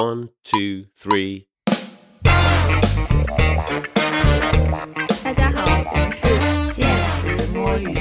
One, two, three. 大家好，我们是现实摸鱼。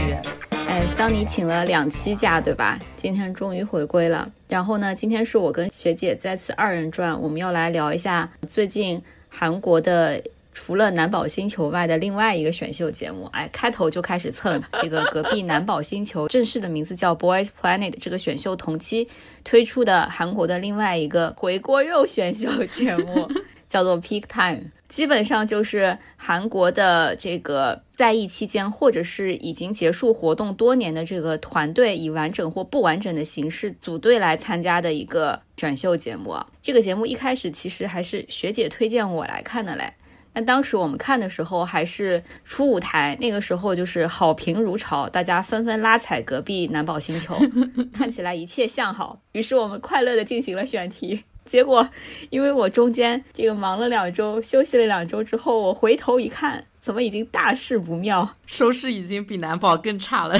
哎，桑尼请了两期假，对吧？今天终于回归了。然后呢，今天是我跟学姐再次二人转，我们要来聊一下最近韩国的除了南宝星球外的另外一个选秀节目。哎，开头就开始蹭这个隔壁南宝星球，正式的名字叫 Boys Planet。这个选秀同期推出的韩国的另外一个回锅肉选秀节目，叫做 Peak Time。基本上就是韩国的这个在役期间，或者是已经结束活动多年的这个团队，以完整或不完整的形式组队来参加的一个选秀节目。这个节目一开始其实还是学姐推荐我来看的嘞。那当时我们看的时候还是初舞台，那个时候就是好评如潮，大家纷纷拉踩隔壁南宝星球，看起来一切向好。于是我们快乐的进行了选题。结果，因为我中间这个忙了两周，休息了两周之后，我回头一看，怎么已经大事不妙，收视已经比男宝更差了。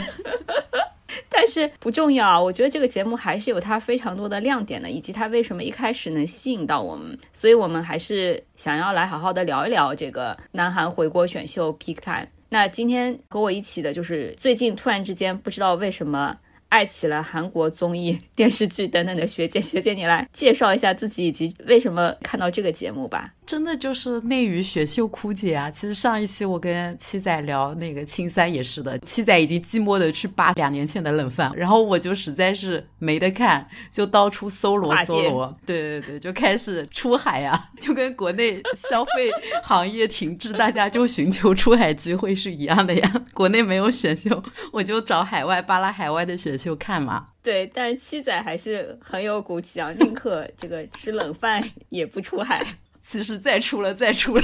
但是不重要，我觉得这个节目还是有它非常多的亮点的，以及它为什么一开始能吸引到我们，所以我们还是想要来好好的聊一聊这个南韩回国选秀 Peak Time。那今天和我一起的就是最近突然之间不知道为什么。爱起了韩国综艺、电视剧等等的学姐，学姐你来介绍一下自己以及为什么看到这个节目吧。真的就是内娱选秀枯竭啊！其实上一期我跟七仔聊那个青三也是的，七仔已经寂寞的去扒两年前的冷饭，然后我就实在是没得看，就到处搜罗搜罗，对对对，就开始出海呀，就跟国内消费行业停滞，大家就寻求出海机会是一样的呀。国内没有选秀，我就找海外扒拉海外的选秀看嘛。对，但是七仔还是很有骨气啊，宁可这个吃冷饭也不出海。其实再出了，再出了。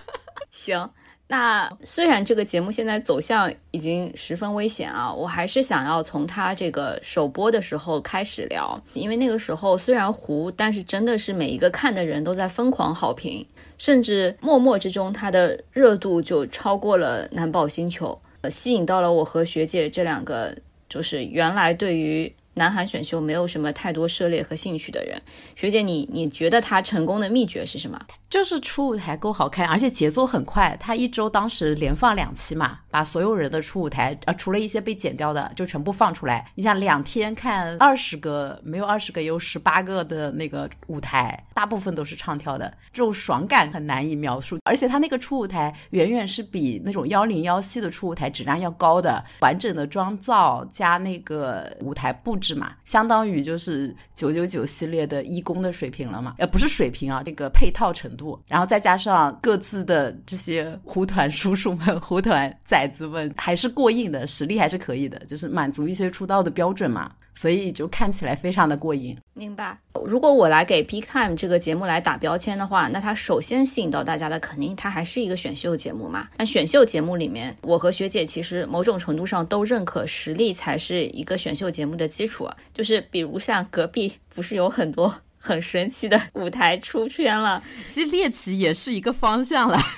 行，那虽然这个节目现在走向已经十分危险啊，我还是想要从它这个首播的时候开始聊，因为那个时候虽然糊，但是真的是每一个看的人都在疯狂好评，甚至默默之中它的热度就超过了南宝星球，呃，吸引到了我和学姐这两个，就是原来对于。南韩选秀没有什么太多涉猎和兴趣的人，学姐，你你觉得他成功的秘诀是什么？就是初舞台够好看，而且节奏很快。他一周当时连放两期嘛，把所有人的初舞台，呃，除了一些被剪掉的，就全部放出来。你想两天看二十个，没有二十个，有十八个的那个舞台，大部分都是唱跳的，这种爽感很难以描述。而且他那个初舞台远远是比那种幺零幺系的初舞台质量要高的，完整的妆造加那个舞台布。是嘛，相当于就是九九九系列的一公的水平了嘛？呃，不是水平啊，这个配套程度，然后再加上各自的这些胡团叔叔们、胡团崽子们，还是过硬的，实力还是可以的，就是满足一些出道的标准嘛。所以就看起来非常的过瘾。明白。如果我来给《Big Time》这个节目来打标签的话，那它首先吸引到大家的，肯定它还是一个选秀节目嘛。那选秀节目里面，我和学姐其实某种程度上都认可，实力才是一个选秀节目的基础。就是比如像隔壁，不是有很多 很神奇的舞台出圈了？其实猎奇也是一个方向了。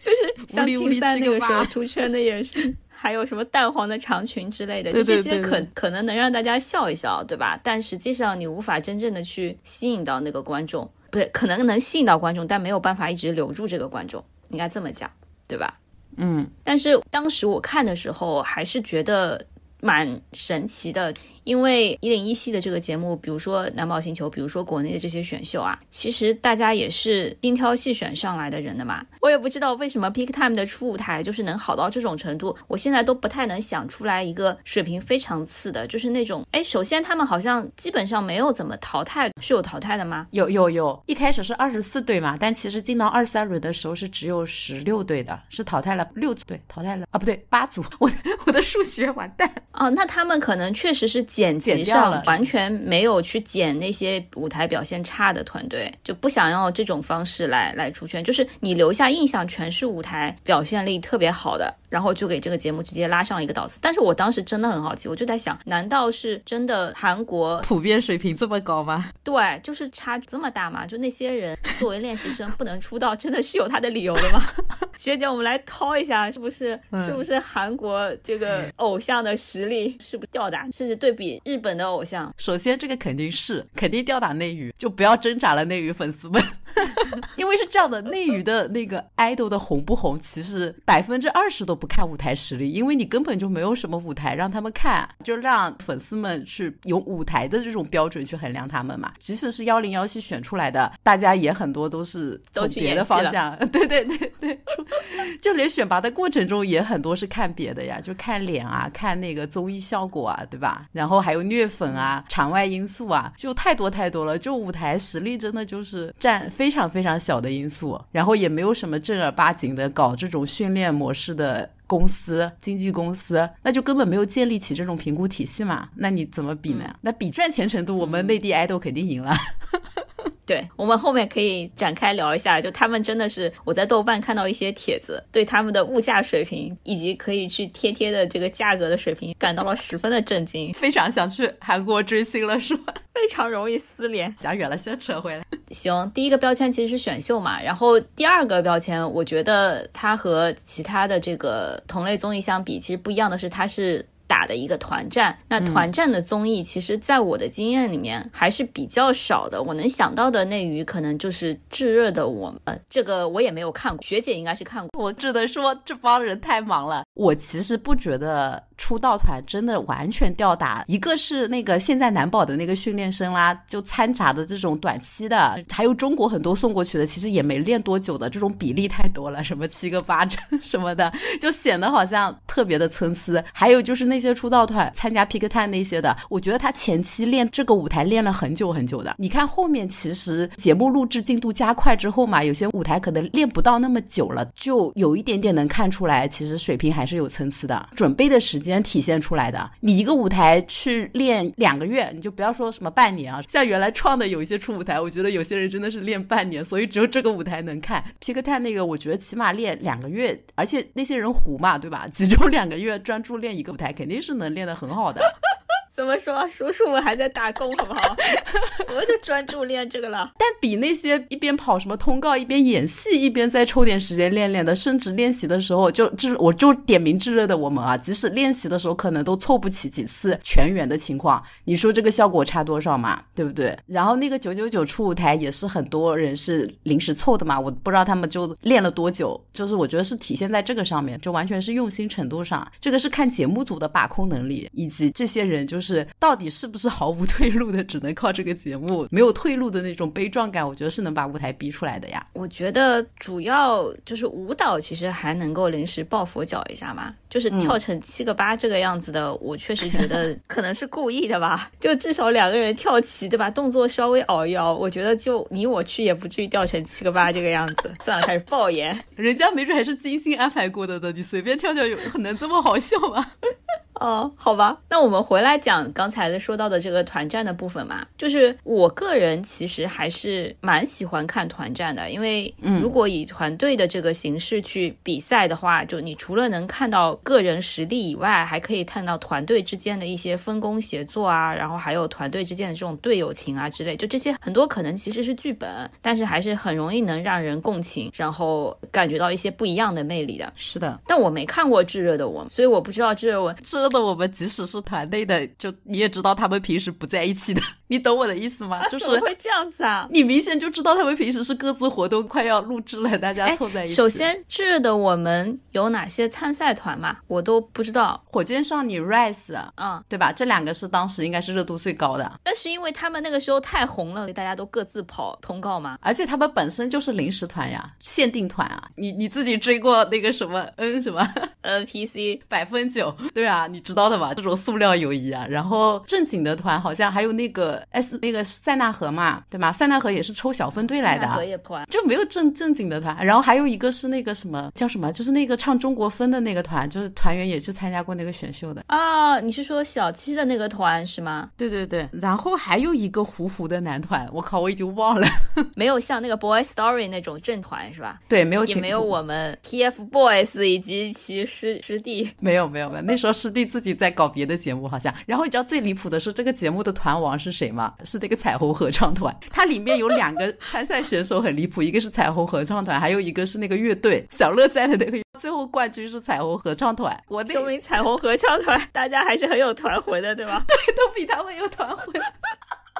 就是像青三那个时候出圈的也是。还有什么淡黄的长裙之类的，就这些可可能能让大家笑一笑，对吧？但实际上你无法真正的去吸引到那个观众，不是可能能吸引到观众，但没有办法一直留住这个观众，应该这么讲，对吧？嗯。但是当时我看的时候，还是觉得蛮神奇的。因为一零一系的这个节目，比如说南宝星球，比如说国内的这些选秀啊，其实大家也是精挑细选上来的人的嘛。我也不知道为什么 Peak Time 的初舞台就是能好到这种程度，我现在都不太能想出来一个水平非常次的，就是那种，哎，首先他们好像基本上没有怎么淘汰，是有淘汰的吗？有有有，一开始是二十四队嘛，但其实进到二三轮的时候是只有十六队的，是淘汰了六队，淘汰了啊，不对，八组，我我的数学完蛋哦，那他们可能确实是。剪辑上完全没有去剪那些舞台表现差的团队，就不想要这种方式来来出圈，就是你留下印象全是舞台表现力特别好的，然后就给这个节目直接拉上了一个档次。但是我当时真的很好奇，我就在想，难道是真的韩国普遍水平这么高吗？对，就是差距这么大嘛？就那些人作为练习生不能出道，真的是有他的理由的吗？学姐，我们来掏一下，是不是？是不是韩国这个偶像的实力是不是吊打，甚至对比日本的偶像？首先，这个肯定是肯定吊打内娱，就不要挣扎了，内娱粉丝们。因为是这样的，内娱的那个 idol 的红不红，其实百分之二十都不看舞台实力，因为你根本就没有什么舞台让他们看，就让粉丝们去用舞台的这种标准去衡量他们嘛。即使是幺零幺系选出来的，大家也很多都是从别的方向，对对对对，就连选拔的过程中也很多是看别的呀，就看脸啊，看那个综艺效果啊，对吧？然后还有虐粉啊，场外因素啊，就太多太多了。就舞台实力真的就是占。非常非常小的因素，然后也没有什么正儿八经的搞这种训练模式的公司、经纪公司，那就根本没有建立起这种评估体系嘛。那你怎么比呢？那比赚钱程度，我们内地爱豆肯定赢了。对我们后面可以展开聊一下，就他们真的是我在豆瓣看到一些帖子，对他们的物价水平以及可以去贴贴的这个价格的水平感到了十分的震惊，非常想去韩国追星了，是吧？非常容易撕连。讲远了，先扯回来。行，第一个标签其实是选秀嘛，然后第二个标签，我觉得它和其他的这个同类综艺相比，其实不一样的是，它是。打的一个团战，那团战的综艺，其实在我的经验里面还是比较少的。我能想到的内娱，可能就是炙热的我们，这个我也没有看过。学姐应该是看过，我只能说这帮人太忙了。我其实不觉得。出道团真的完全吊打，一个是那个现在男宝的那个训练生啦，就掺杂的这种短期的，还有中国很多送过去的，其实也没练多久的，这种比例太多了，什么七个八成 什么的，就显得好像特别的参差。还有就是那一些出道团参加 Pick Time 那些的，我觉得他前期练这个舞台练了很久很久的，你看后面其实节目录制进度加快之后嘛，有些舞台可能练不到那么久了，就有一点点能看出来，其实水平还是有参差的，准备的时间。体现出来的，你一个舞台去练两个月，你就不要说什么半年啊。像原来创的有一些出舞台，我觉得有些人真的是练半年，所以只有这个舞台能看。皮克泰那个，我觉得起码练两个月，而且那些人糊嘛，对吧？集中两个月专注练一个舞台，肯定肯定是能练得很好的。怎么说，叔叔们还在打工，好不好？怎么就专注练这个了？但比那些一边跑什么通告，一边演戏，一边再抽点时间练练的，甚至练习的时候就就我就点名炙热的我们啊，即使练习的时候可能都凑不起几次全员的情况，你说这个效果差多少嘛？对不对？然后那个九九九出舞台也是很多人是临时凑的嘛，我不知道他们就练了多久，就是我觉得是体现在这个上面，就完全是用心程度上，这个是看节目组的把控能力，以及这些人就是。是到底是不是毫无退路的？只能靠这个节目没有退路的那种悲壮感，我觉得是能把舞台逼出来的呀。我觉得主要就是舞蹈，其实还能够临时抱佛脚一下嘛。就是跳成七个八这个样子的，我确实觉 得可能是故意的吧。就至少两个人跳齐，对吧？动作稍微熬一熬，我觉得就你我去也不至于掉成七个八这个样子。算了，开始爆言，人家没准还是精心安排过的的，你随便跳跳有可能这么好笑吗？哦，好吧，那我们回来讲刚才的说到的这个团战的部分嘛，就是我个人其实还是蛮喜欢看团战的，因为如果以团队的这个形式去比赛的话，就你除了能看到个人实力以外，还可以看到团队之间的一些分工协作啊，然后还有团队之间的这种队友情啊之类，就这些很多可能其实是剧本，但是还是很容易能让人共情，然后感觉到一些不一样的魅力的。是的，但我没看过炙热的我，所以我不知道炙热我炙热。的我们即使是团队的，就你也知道他们平时不在一起的，你懂我的意思吗？就是会这样子啊？你明显就知道他们平时是各自活动，快要录制了，大家凑在一起。首先，这的我们有哪些参赛团嘛？我都不知道。火箭少女 Rise，嗯，对吧？这两个是当时应该是热度最高的。但是因为他们那个时候太红了，大家都各自跑通告嘛。而且他们本身就是临时团呀，限定团啊。你你自己追过那个什么 N 什么 NPC 百分九？对啊，你知道的吧？这种塑料友谊啊。然后正经的团好像还有那个 S 那个塞纳河嘛，对吗？塞纳河也是抽小分队来的，就没有正正经的团。然后还有一个是那个什么叫什么，就是那个唱中国风的那个团，就是团员也是参加过那个选秀的啊。你是说小七的那个团是吗？对对对。然后还有一个糊糊的男团，我靠，我已经忘了，没有像那个 Boy Story 那种正团是吧？对，没有，也没有我们 TFBOYS 以及其师师弟。没有没有没有，那时候师弟自己在搞别的节目好像。然后你知道最离谱的是这个节目的团王是谁吗？是那个彩虹合唱团。它里面有两个参赛选手很离谱，一个是彩虹合唱团，还有一个是那个乐队小乐在的那个。最后冠军是彩虹合唱团，我说明彩虹合唱团大家还是很有团魂的，对吧？对，都比他们有团魂。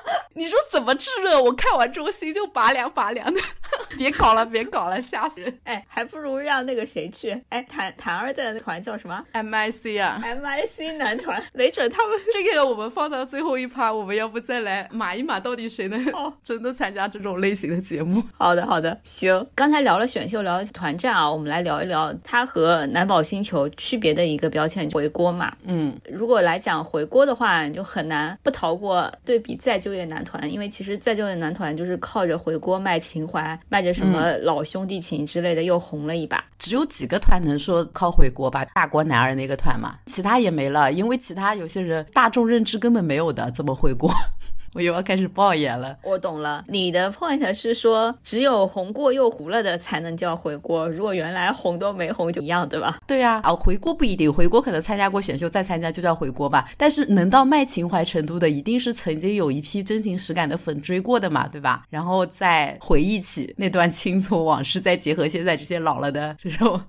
你说怎么炙热？我看完之后心就拔凉拔凉的。别搞了，别搞了，吓死人！哎，还不如让那个谁去。哎，谭谭二的团叫什么？M I C 啊，M I C 男团，没准他们 这个我们放到最后一趴，我们要不再来码一码，到底谁能真的参加这种类型的节目？好的，好的，行。刚才聊了选秀，聊了团战啊，我们来聊一聊它和男宝星球区别的一个标签——回锅嘛。嗯，如果来讲回锅的话，就很难不逃过对比再就业男团，因为其实再就业男团就是靠着回锅卖情怀，卖着什么老兄弟情之类的，又红了一把。只有几个团能说靠回锅吧？大国男儿那个团嘛，其他也没了，因为其他有些人大众认知根本没有的，怎么回锅？我又要开始爆眼了。我懂了，你的 point 是说，只有红过又糊了的才能叫回锅，如果原来红都没红就一样，对吧？对呀，啊，回锅不一定，回锅可能参加过选秀再参加就叫回锅吧。但是能到卖情怀程度的，一定是曾经有一批真情实感的粉追过的嘛，对吧？然后再回忆起那段 青葱往事，再结合现在这些老了的这种。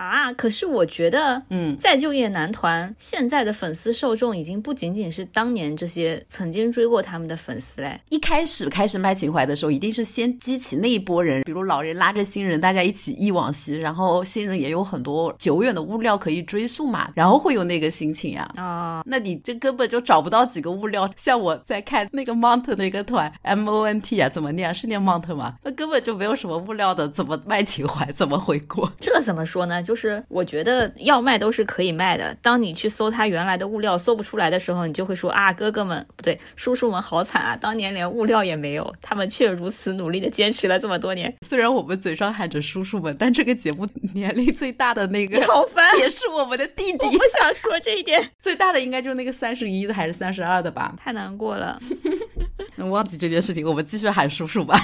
啊！可是我觉得，嗯，再就业男团现在的粉丝受众已经不仅仅是当年这些曾经追过他们的粉丝嘞。一开始开始卖情怀的时候，一定是先激起那一波人，比如老人拉着新人，大家一起忆往昔，然后新人也有很多久远的物料可以追溯嘛，然后会有那个心情呀。啊，那你这根本就找不到几个物料。像我在看那个 Mont 那个团 M O N T 啊，怎么念？是念 Mont 吗？那根本就没有什么物料的，怎么卖情怀？怎么回国？这怎么说呢？就是我觉得要卖都是可以卖的。当你去搜他原来的物料搜不出来的时候，你就会说啊，哥哥们不对，叔叔们好惨啊！当年连物料也没有，他们却如此努力的坚持了这么多年。虽然我们嘴上喊着叔叔们，但这个节目年龄最大的那个好烦，也是我们的弟弟。我不想说这一点，最大的应该就是那个三十一的还是三十二的吧？太难过了，忘记这件事情，我们继续喊叔叔吧。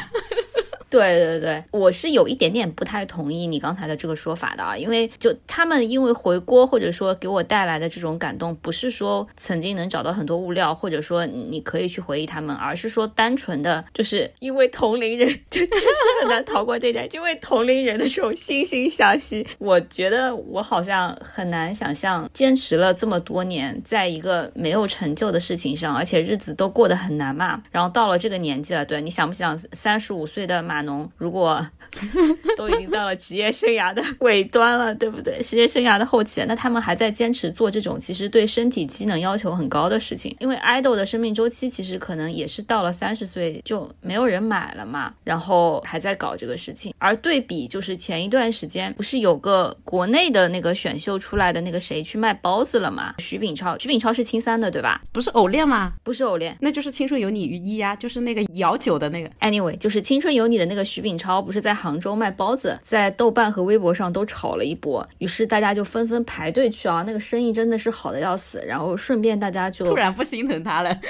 对对对，我是有一点点不太同意你刚才的这个说法的啊，因为就他们因为回锅或者说给我带来的这种感动，不是说曾经能找到很多物料，或者说你可以去回忆他们，而是说单纯的就是因为同龄人，就确实很难逃过这点，因为同龄人的这种惺惺相惜。我觉得我好像很难想象坚持了这么多年，在一个没有成就的事情上，而且日子都过得很难嘛，然后到了这个年纪了，对你想不想三十五岁的马。码农如果 都已经到了职业生涯的尾端了，对不对？职业生涯的后期，那他们还在坚持做这种其实对身体机能要求很高的事情。因为爱豆的生命周期其实可能也是到了三十岁就没有人买了嘛，然后还在搞这个事情。而对比就是前一段时间不是有个国内的那个选秀出来的那个谁去卖包子了吗？徐秉超，徐秉超是青三的对吧？不是偶练吗？不是偶练，那就是青春有你一呀，就是那个摇酒的那个。Anyway，就是青春有你的。那个徐秉超不是在杭州卖包子，在豆瓣和微博上都炒了一波，于是大家就纷纷排队去啊，那个生意真的是好的要死，然后顺便大家就突然不心疼他了。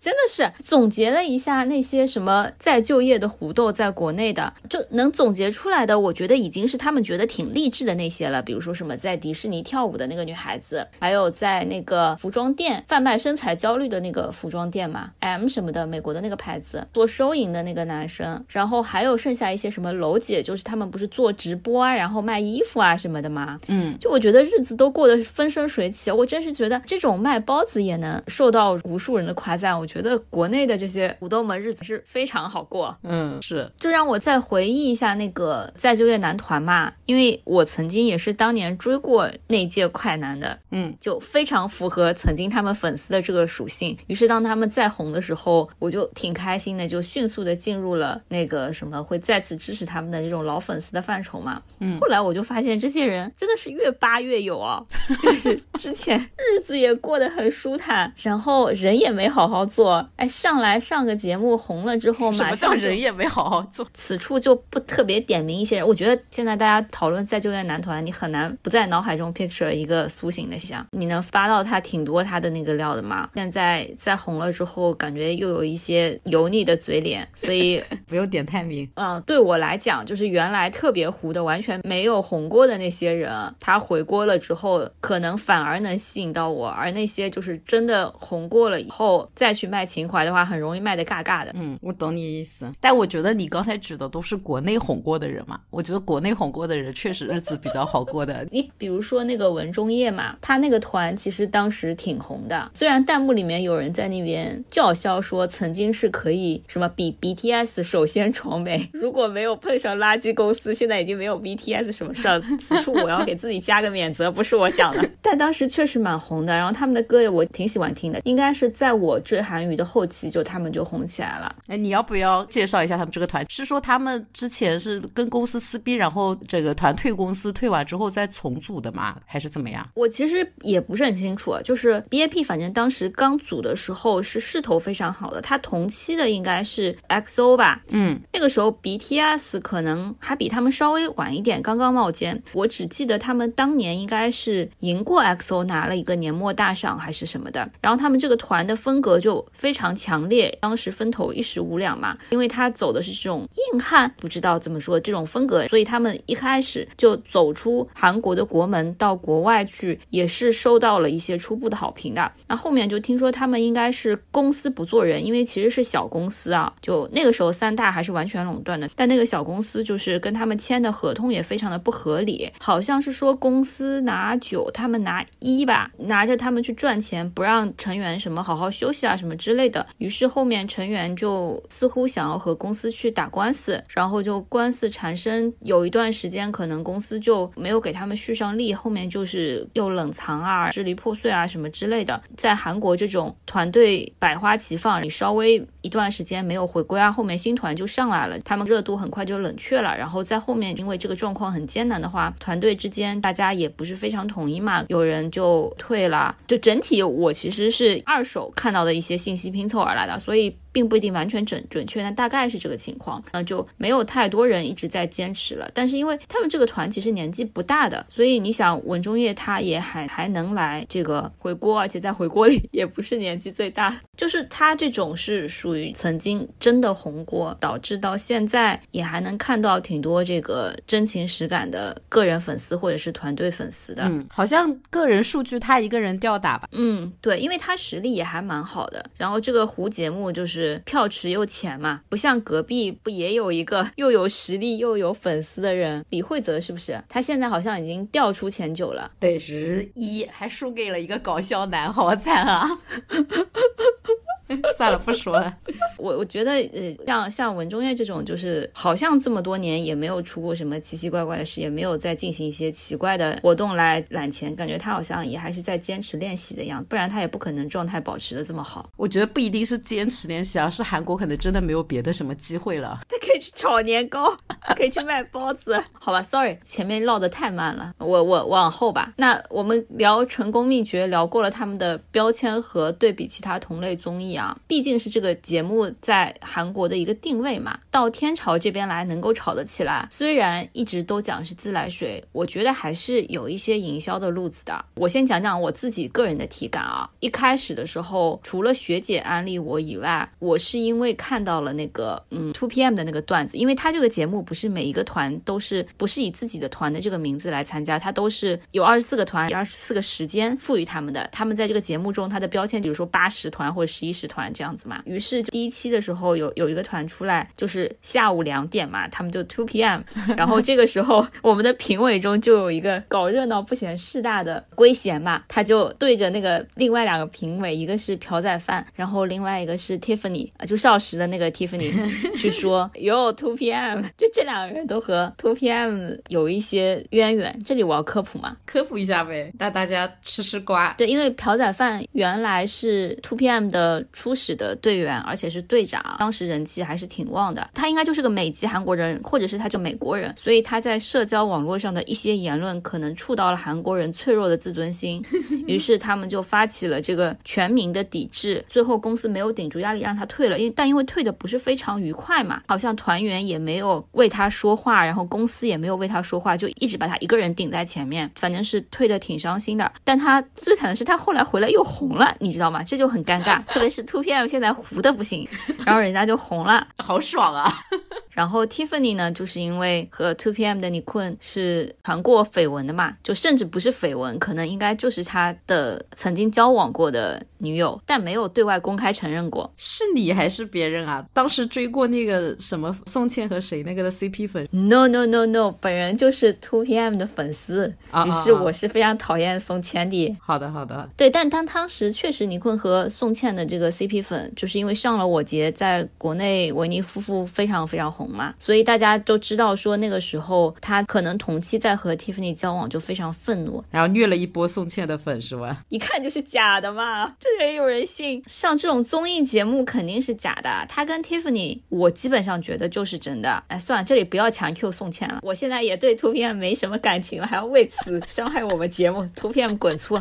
真的是总结了一下那些什么再就业的胡豆，在国内的就能总结出来的，我觉得已经是他们觉得挺励志的那些了。比如说什么在迪士尼跳舞的那个女孩子，还有在那个服装店贩卖身材焦虑的那个服装店嘛，M 什么的，美国的那个牌子做收银的那个男生，然后还有剩下一些什么楼姐，就是他们不是做直播啊，然后卖衣服啊什么的嘛？嗯，就我觉得日子都过得风生水起，我真是觉得这种卖包子也能受到无数人的夸赞。我觉得国内的这些土豆们日子是非常好过，嗯，是，就让我再回忆一下那个再就业男团嘛，因为我曾经也是当年追过那届快男的，嗯，就非常符合曾经他们粉丝的这个属性。于是当他们再红的时候，我就挺开心的，就迅速的进入了那个什么会再次支持他们的这种老粉丝的范畴嘛。嗯，后来我就发现这些人真的是越扒越有啊，就是之前日子也过得很舒坦，然后人也没好好做。做，哎，上来上个节目红了之后，马上人也没好好做。此处就不特别点名一些人。我觉得现在大家讨论再就业男团，你很难不在脑海中 picture 一个苏醒的形象。你能发到他挺多他的那个料的吗？现在在红了之后，感觉又有一些油腻的嘴脸，所以 不用点太明。嗯，对我来讲，就是原来特别糊的，完全没有红过的那些人，他回锅了之后，可能反而能吸引到我。而那些就是真的红过了以后再去卖情怀的话，很容易卖的尬尬的。嗯，我懂你意思。但我觉得你刚才举的都是国内红过的人嘛，我觉得国内红过的人确实日子比较好过的。你比如说那个文中叶嘛，他那个团其实当时挺红的，虽然弹幕里面有人在那边叫嚣说曾经是可以什么比 BTS 首先闯美，如果没有碰上垃圾公司，现在已经没有 BTS 什么事儿。此处我要给自己加个免责，不是我讲的。但当时确实蛮红的，然后他们的歌也我挺喜欢听的，应该是在我追韩语的后期就他们就红起来了。哎，你要不要介绍一下他们这个团？是说他们之前是跟公司撕逼，然后这个团退公司，退完之后再重组的吗？还是怎么样？我其实也不是很清楚，就是 B A P，反正当时刚组的时候是势头非常好的，他同期的应该是 X O 吧？嗯，那个时候 B T S 可能还比他们稍微晚一点，刚刚冒尖。我只记得他们当年应该是赢过 X O，拿了一个年末大赏还是什么的。然后他们这个团的风格就非常强烈，当时风头一时无两嘛，因为他走的是这种硬汉，不知道怎么说这种风格，所以他们一开始就走出韩国的国门，到国外去也是受到了一些初步的好评的。那后面就听说他们应该是公司不做人，因为其实是小公司啊，就那个时候三大还是完全垄断的，但那个小公司就是跟他们签的合同也非常的不合理，好像是说公司拿九，他们拿一吧，拿着他们去赚钱，不让成员什么好好休息啊什么之类的。于是后面成员就似乎想要和公司去打官司，然后就官司缠身，有一段时间可能公司就没有给他们续上力，后面就是又冷藏啊、支离破碎啊什么之类的。在韩国这种团队百花齐放，你稍微一段时间没有回归啊，后面新团就上来了，他们热度很快就冷却了。然后在后面因为这个状况很艰难的话，团队之间大家也不是非常统一嘛，有人就退了。就整体我其实是二手看到的一些新信息拼凑而来的，所以。并不一定完全准准确，但大概是这个情况，那就没有太多人一直在坚持了。但是因为他们这个团其实年纪不大的，所以你想文中叶他也还还能来这个回锅，而且在回锅里也不是年纪最大，就是他这种是属于曾经真的红过，导致到现在也还能看到挺多这个真情实感的个人粉丝或者是团队粉丝的。嗯，好像个人数据他一个人吊打吧？嗯，对，因为他实力也还蛮好的。然后这个胡节目就是。票池又浅嘛，不像隔壁不也有一个又有实力又有粉丝的人李慧泽是不是？他现在好像已经掉出前九了，得十一，还输给了一个搞笑男，好惨啊！算了，不说了。我我觉得，呃，像像文中叶这种，就是好像这么多年也没有出过什么奇奇怪怪的事，也没有在进行一些奇怪的活动来揽钱，感觉他好像也还是在坚持练习的样子，不然他也不可能状态保持的这么好。我觉得不一定是坚持练习，而是韩国可能真的没有别的什么机会了。他可以去炒年糕，可以去卖包子。好吧，sorry，前面唠的太慢了，我我往后吧。那我们聊成功秘诀，聊过了他们的标签和对比其他同类综艺啊。啊毕竟是这个节目在韩国的一个定位嘛，到天朝这边来能够炒得起来，虽然一直都讲是自来水，我觉得还是有一些营销的路子的。我先讲讲我自己个人的体感啊，一开始的时候，除了学姐安利我以外，我是因为看到了那个嗯 Two PM 的那个段子，因为他这个节目不是每一个团都是不是以自己的团的这个名字来参加，他都是有二十四个团，二十四个时间赋予他们的，他们在这个节目中，他的标签比如说八十团或者十一十。团这样子嘛，于是第一期的时候有有一个团出来，就是下午两点嘛，他们就 two p.m. 然后这个时候我们的评委中就有一个搞热闹不嫌事大的龟贤嘛，他就对着那个另外两个评委，一个是朴宰范，然后另外一个是 Tiffany 啊，就少时的那个 Tiffany 去说哟 two p.m. 就这两个人都和 two p.m. 有一些渊源，这里我要科普嘛，科普一下呗，带大家吃吃瓜。对，因为朴宰范原来是 two p.m. 的。初始的队员，而且是队长，当时人气还是挺旺的。他应该就是个美籍韩国人，或者是他就美国人，所以他在社交网络上的一些言论可能触到了韩国人脆弱的自尊心，于是他们就发起了这个全民的抵制。最后公司没有顶住压力让他退了，因但因为退的不是非常愉快嘛，好像团员也没有为他说话，然后公司也没有为他说话，就一直把他一个人顶在前面，反正是退的挺伤心的。但他最惨的是他后来回来又红了，你知道吗？这就很尴尬，特别是 Two PM 现在糊的不行，然后人家就红了，好爽啊！然后 Tiffany 呢，就是因为和 Two PM 的尼坤是传过绯闻的嘛，就甚至不是绯闻，可能应该就是他的曾经交往过的女友，但没有对外公开承认过。是你还是别人啊？当时追过那个什么宋茜和谁那个的 CP 粉？No No No No，本人就是 Two PM 的粉丝，于是我是非常讨厌宋茜的。好的好的，对，但当当时确实尼坤和宋茜的这个 CP 粉，就是因为上了我节，在国内维尼夫妇非常非常红嘛，所以大家都知道说那个时候他可能同期在和 Tiffany 交往，就非常愤怒，然后虐了一波宋茜的粉是吧？一看就是假的嘛，这也有人信？上这种综艺节目肯定是假的。他跟 Tiffany，我基本上觉得就是真的。哎，算了，这里不要强 Q 宋茜了，我现在也对图片没什么感情了，还要为此伤害我们节目，图片滚粗。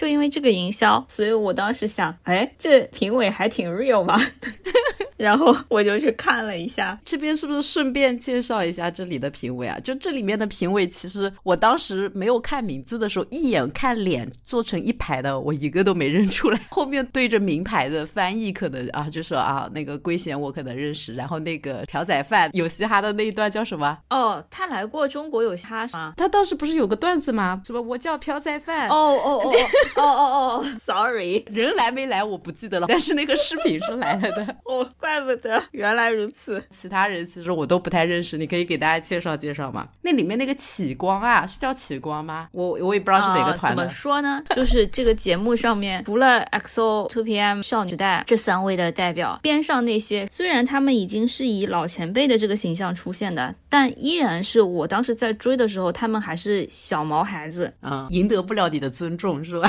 就因为这个营销，所以我当时想，哎，这评委还挺 real 嘛。然后我就去看了一下，这边是不是顺便介绍一下这里的评委啊？就这里面的评委，其实我当时没有看名字的时候，一眼看脸做成一排的，我一个都没认出来。后面对着名牌的翻译，可能啊就说啊那个圭贤我可能认识，然后那个朴宰范有嘻哈的那一段叫什么？哦，他来过中国有嘻哈吗？他当时不是有个段子吗？什么我叫朴宰范？哦哦哦 哦哦哦，sorry，人来没来我不记得了，但是那个视频是来了的。哦。怪不得原来如此，其他人其实我都不太认识，你可以给大家介绍介绍吗？那里面那个启光啊，是叫启光吗？我我也不知道是哪个团的。怎么说呢？就是这个节目上面，除了 XO、Two PM、少女代这三位的代表，边上那些虽然他们已经是以老前辈的这个形象出现的，但依然是我当时在追的时候，他们还是小毛孩子啊，赢得不了你的尊重是吧？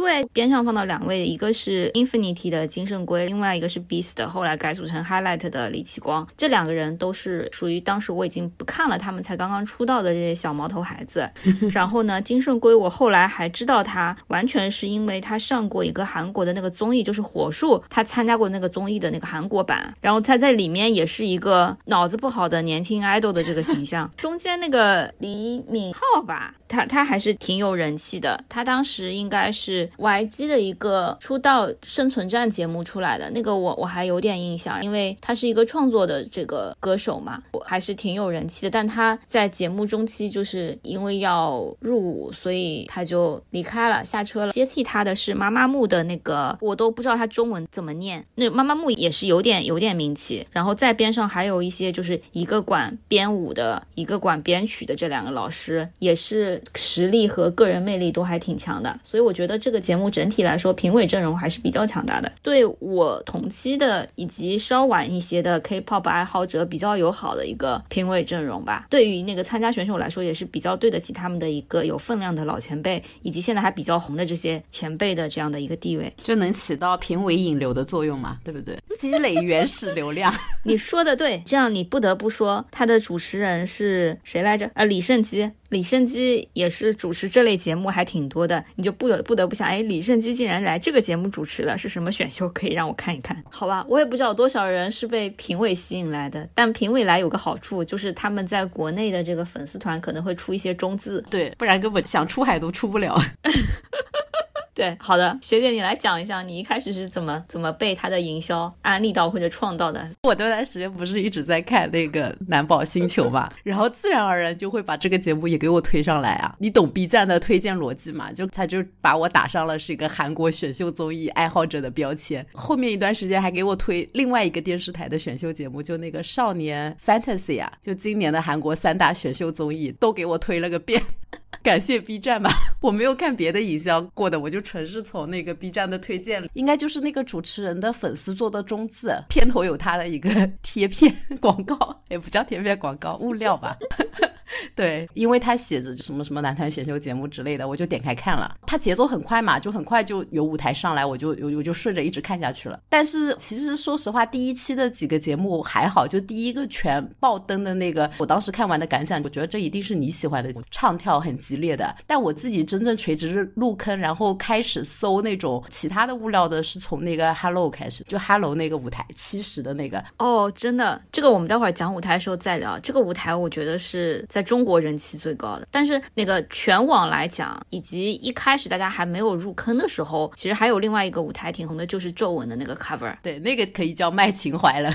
对，边上放到两位，一个是 Infinity 的金圣圭，另外一个是 Beast，后来改组成 Highlight 的李启光。这两个人都是属于当时我已经不看了，他们才刚刚出道的这些小毛头孩子。然后呢，金圣圭我后来还知道他，完全是因为他上过一个韩国的那个综艺，就是火树，他参加过那个综艺的那个韩国版。然后他在里面也是一个脑子不好的年轻 idol 的这个形象。中间那个李敏镐吧。他他还是挺有人气的，他当时应该是 YG 的一个出道生存战节目出来的那个，我我还有点印象，因为他是一个创作的这个歌手嘛，我还是挺有人气的。但他在节目中期就是因为要入伍，所以他就离开了，下车了。接替他的是妈妈木的那个，我都不知道他中文怎么念。那妈妈木也是有点有点名气，然后在边上还有一些就是一个管编舞的，一个管编曲的这两个老师也是。实力和个人魅力都还挺强的，所以我觉得这个节目整体来说评委阵容还是比较强大的，对我同期的以及稍晚一些的 K-pop 爱好者比较友好的一个评委阵容吧。对于那个参加选手来说，也是比较对得起他们的一个有分量的老前辈，以及现在还比较红的这些前辈的这样的一个地位，就能起到评委引流的作用嘛，对不对？积累原始流量。你说的对，这样你不得不说他的主持人是谁来着？呃，李胜基。李胜基也是主持这类节目还挺多的，你就不得不得不想，哎，李胜基竟然来这个节目主持了，是什么选秀？可以让我看一看，好吧？我也不知道多少人是被评委吸引来的，但评委来有个好处，就是他们在国内的这个粉丝团可能会出一些中字，对，不然根本想出海都出不了。对，好的，学姐你来讲一下，你一开始是怎么怎么被他的营销安利到或者创到的？我这段时间不是一直在看那个男宝星球嘛，然后自然而然就会把这个节目也给我推上来啊。你懂 B 站的推荐逻辑嘛？就他就把我打上了是一个韩国选秀综艺爱好者的标签。后面一段时间还给我推另外一个电视台的选秀节目，就那个少年 Fantasy 啊，就今年的韩国三大选秀综艺都给我推了个遍。感谢 B 站吧，我没有看别的营销过的，我就纯是从那个 B 站的推荐，应该就是那个主持人的粉丝做的中字，片头有他的一个贴片广告，也不叫贴片广告，物料吧。对，因为他写着什么什么男团选秀节目之类的，我就点开看了。他节奏很快嘛，就很快就有舞台上来，我就我我就顺着一直看下去了。但是其实说实话，第一期的几个节目还好，就第一个全爆灯的那个，我当时看完的感想，我觉得这一定是你喜欢的，唱跳很激烈的。但我自己真正垂直入坑，然后开始搜那种其他的物料的，是从那个 Hello 开始，就 Hello 那个舞台七十的那个。哦，真的，这个我们待会儿讲舞台的时候再聊。这个舞台我觉得是在中国人气最高的，但是那个全网来讲，以及一开始大家还没有入坑的时候，其实还有另外一个舞台挺红的，就是皱纹的那个 cover。对，那个可以叫卖情怀了，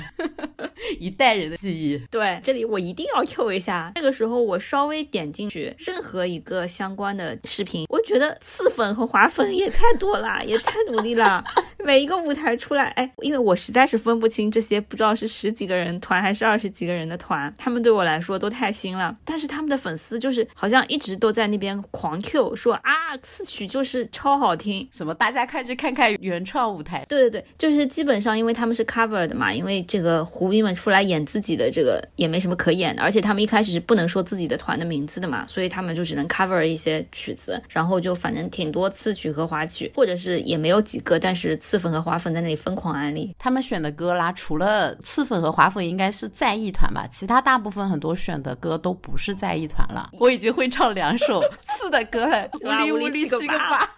一代人的记忆。对，这里我一定要 Q 一下。那个时候我稍微点进去任何一个相关的视频，我觉得刺粉和划粉也太多了，也太努力了。每一个舞台出来，哎，因为我实在是分不清这些不知道是十几个人团还是二十几个人的团，他们对我来说都太新了。但是他们的粉丝就是好像一直都在那边狂 Q 说啊，次曲就是超好听，什么大家快去看看原创舞台。对对对，就是基本上因为他们是 cover 的嘛，因为这个胡兵们出来演自己的这个也没什么可演的，而且他们一开始是不能说自己的团的名字的嘛，所以他们就只能 cover 一些曲子，然后就反正挺多次曲和滑曲，或者是也没有几个，但是次粉和滑粉在那里疯狂安利他们选的歌啦，除了次粉和滑粉应该是在艺团吧，其他大部分很多选的歌都不是在一团了。我已经会唱两首 刺的歌了，无力无力七个八。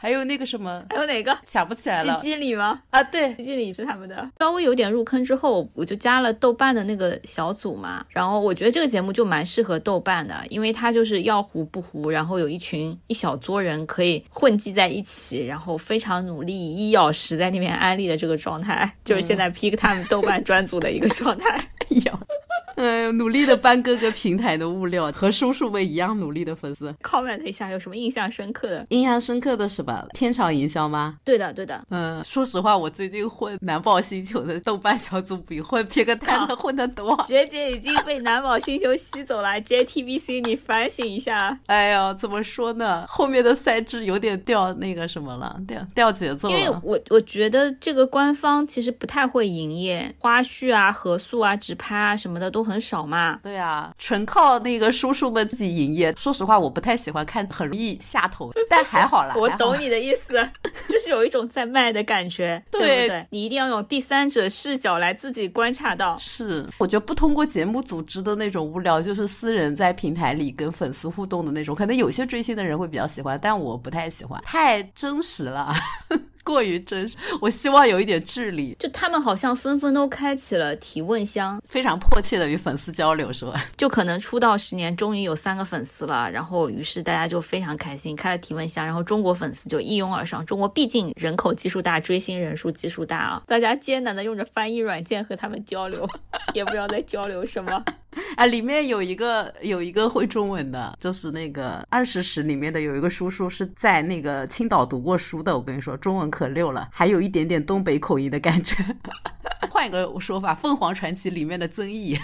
还有那个什么，还有哪个想不起来了？基基里吗？啊，对，基基里是他们的。稍微有点入坑之后，我就加了豆瓣的那个小组嘛。然后我觉得这个节目就蛮适合豆瓣的，因为它就是要糊不糊，然后有一群一小撮人可以混迹在一起，然后非常努力一小时在那边安利的这个状态，就是现在 pick 他们豆瓣专组的一个状态。有。哎，努力的搬各个平台的物料，和叔叔们一样努力的粉丝。comment 一下，有什么印象深刻的？印象深刻的是吧？天朝营销吗？对的，对的。嗯，说实话，我最近混南宝星球的豆瓣小组比混撇个蛋的混的多。学姐已经被南宝星球吸走了，JTBC，你反省一下。哎呀，怎么说呢？后面的赛制有点掉那个什么了，掉掉节奏了。因为我我觉得这个官方其实不太会营业，花絮啊、合宿啊、直拍啊什么的都。很少嘛，对啊，纯靠那个叔叔们自己营业。说实话，我不太喜欢看，很容易下头，但还好啦。我懂你的意思，就是有一种在卖的感觉，对不对？你一定要用第三者视角来自己观察到。是，我觉得不通过节目组织的那种无聊，就是私人在平台里跟粉丝互动的那种，可能有些追星的人会比较喜欢，但我不太喜欢，太真实了。过于真实，我希望有一点距离。就他们好像纷纷都开启了提问箱，非常迫切的与粉丝交流，是吧？就可能出道十年，终于有三个粉丝了，然后于是大家就非常开心，开了提问箱，然后中国粉丝就一拥而上。中国毕竟人口基数大，追星人数基数大啊，大家艰难的用着翻译软件和他们交流，也不知道在交流什么。啊，里面有一个有一个会中文的，就是那个二十史里面的有一个叔叔是在那个青岛读过书的，我跟你说，中文可溜了，还有一点点东北口音的感觉。换一个说法，《凤凰传奇》里面的曾毅。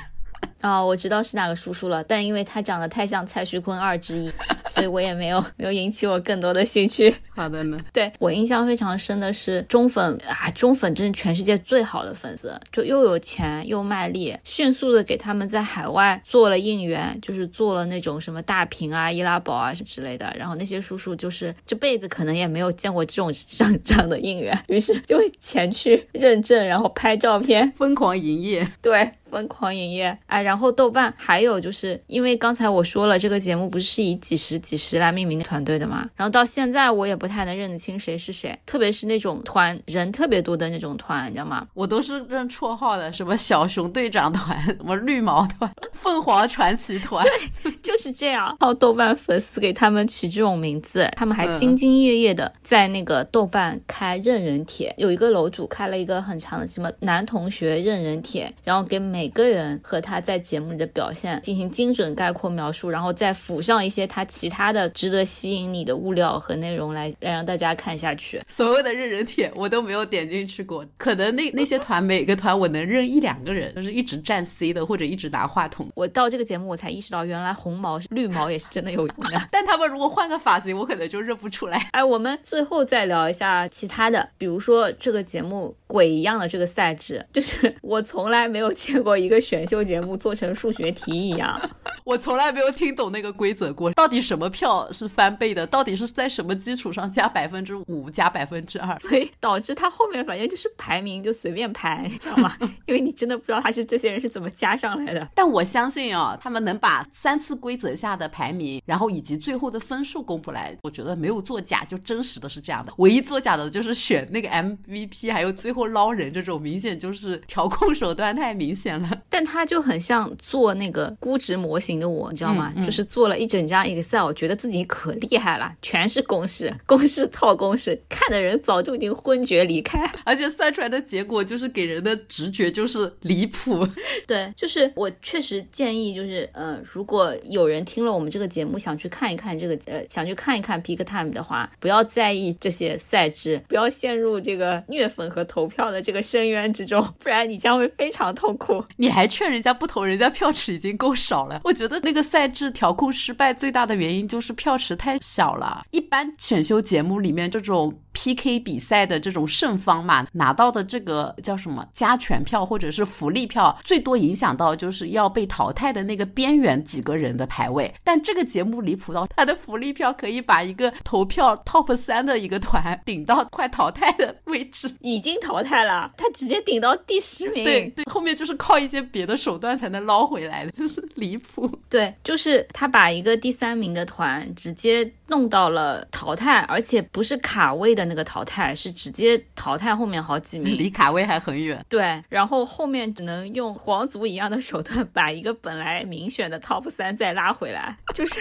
啊，我知道是哪个叔叔了，但因为他长得太像蔡徐坤二之一，所以我也没有 没有引起我更多的兴趣。好的呢，对我印象非常深的是中粉啊，中粉真是全世界最好的粉丝，就又有钱又卖力，迅速的给他们在海外做了应援，就是做了那种什么大屏啊、易拉宝啊之类的。然后那些叔叔就是这辈子可能也没有见过这种像这样的应援，于是就会前去认证，然后拍照片，疯狂营业。对。疯狂营业哎，然后豆瓣还有就是因为刚才我说了，这个节目不是以几十几十来命名的团队的嘛，然后到现在我也不太能认得清谁是谁，特别是那种团人特别多的那种团，你知道吗？我都是认绰号的，什么小熊队长团，什么绿毛团，凤凰传奇团，对，就是这样。靠豆瓣粉丝给他们取这种名字，他们还兢兢业业的在那个豆瓣开认人帖，有一个楼主开了一个很长的什么男同学认人帖，然后给每每个人和他在节目里的表现进行精准概括描述，然后再附上一些他其他的值得吸引你的物料和内容来来让大家看下去。所有的认人帖我都没有点进去过，可能那那些团每个团我能认一两个人，就是一直站 C 的或者一直拿话筒。我到这个节目我才意识到，原来红红毛、绿毛也是真的有用的。但他们如果换个发型，我可能就认不出来。哎，我们最后再聊一下其他的，比如说这个节目鬼一样的这个赛制，就是我从来没有见过一个选秀节目做成数学题一样。我从来没有听懂那个规则过，到底什么票是翻倍的？到底是在什么基础上加百分之五、加百分之二？所以导致他后面反正就是排名就随便排，你知道吗？因为你真的不知道他是这些人是怎么加上来的。但我相信啊，他们能把三次规则下的排名，然后以及最后的分数公布来，我觉得没有作假，就真实的是这样的。唯一作假的就是选那个 MVP，还有最后捞人这种，明显就是调控手段太明显了。但他就很像做那个估值模型的我，你知道吗？嗯嗯就是做了一整张 Excel，觉得自己可厉害了，全是公式，公式套公式，看的人早就已经昏厥离开。而且算出来的结果就是给人的直觉就是离谱。对，就是我确实建议，就是呃，如果有人听了我们这个节目，想去看一看这个呃，想去看一看 Peak Time 的话，不要在意这些赛制，不要陷入这个虐粉和投票的这个深渊之中，不然你将会非常痛苦。你还劝人家不投，人家票池已经够少了。我觉得那个赛制调控失败最大的原因就是票池太小了。一般选秀节目里面这种。PK 比赛的这种胜方嘛，拿到的这个叫什么加权票或者是福利票，最多影响到就是要被淘汰的那个边缘几个人的排位。但这个节目离谱到，它的福利票可以把一个投票 top 三的一个团顶到快淘汰的位置，已经淘汰了，他直接顶到第十名。对对，后面就是靠一些别的手段才能捞回来的，就是离谱。对，就是他把一个第三名的团直接弄到了淘汰，而且不是卡位的那个淘汰，是直接淘汰后面好几名，离卡位还很远。对，然后后面只能用皇族一样的手段把一个本来民选的 top 三再拉回来，就是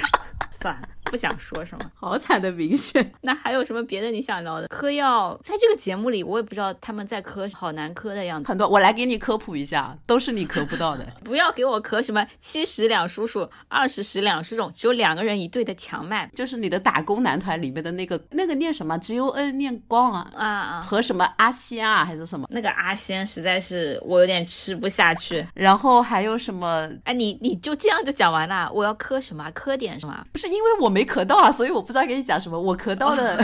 算了。不想说什么，好惨的名选。那还有什么别的你想聊的？嗑药在这个节目里，我也不知道他们在嗑好难嗑的样子。很多，我来给你科普一下，都是你嗑不到的。不要给我嗑什么七十两叔叔、二十十两这种只有两个人一对的强麦，就是你的打工男团里面的那个那个念什么？G O N 念光啊啊啊，和什么阿仙啊还是什么？那个阿仙实在是我有点吃不下去。然后还有什么？哎，你你就这样就讲完了？我要嗑什么？嗑点什么？不是因为我没咳到啊，所以我。不知道给你讲什么，我咳到的，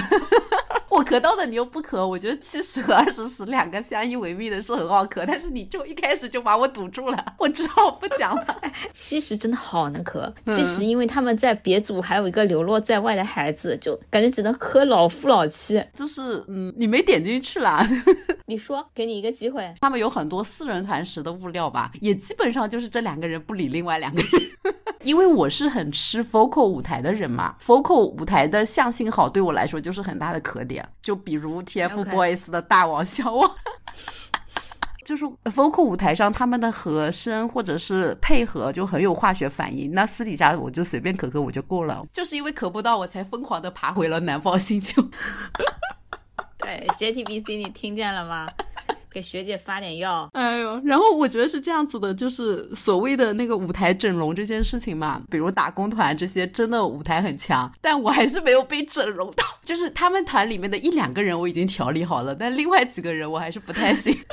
我咳到的你又不咳，我觉得七十和二十十两个相依为命的是很好咳，但是你就一开始就把我堵住了，我只好不讲了。七十真的好难咳，七十因为他们在别组还有一个流落在外的孩子，就感觉只能咳老夫老妻。就是嗯，你没点进去啦。你说，给你一个机会。他们有很多四人团时的物料吧，也基本上就是这两个人不理另外两个人。因为我是很吃 focal 舞台的人嘛，focal 舞台的向性好对我来说就是很大的可点。就比如 TFBOYS 的大王小王，就是 focal 舞台上他们的和声或者是配合就很有化学反应。那私底下我就随便咳咳我就够了，就是因为咳不到我才疯狂的爬回了南方星球。对 JTBC，你听见了吗？给学姐发点药，哎呦，然后我觉得是这样子的，就是所谓的那个舞台整容这件事情嘛，比如打工团这些真的舞台很强，但我还是没有被整容到，就是他们团里面的一两个人我已经调理好了，但另外几个人我还是不太行。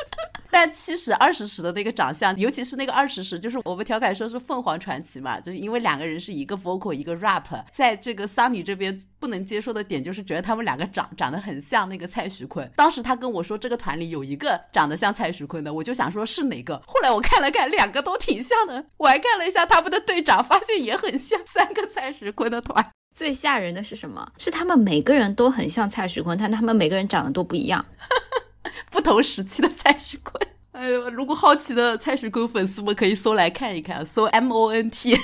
但七十二十十的那个长相，尤其是那个二十十，就是我们调侃说是凤凰传奇嘛，就是因为两个人是一个 vocal 一个 rap，在这个 Sunny 这边不能接受的点就是觉得他们两个长长得很像那个蔡徐坤。当时他跟我说这个团里有一个长得像蔡徐坤的，我就想说是哪个。后来我看了看，两个都挺像的。我还看了一下他们的队长，发现也很像，三个蔡徐坤的团。最吓人的是什么？是他们每个人都很像蔡徐坤，但他们每个人长得都不一样。不同时期的蔡徐坤，哎呦，如果好奇的蔡徐坤粉丝们可以搜来看一看，搜 M O N T。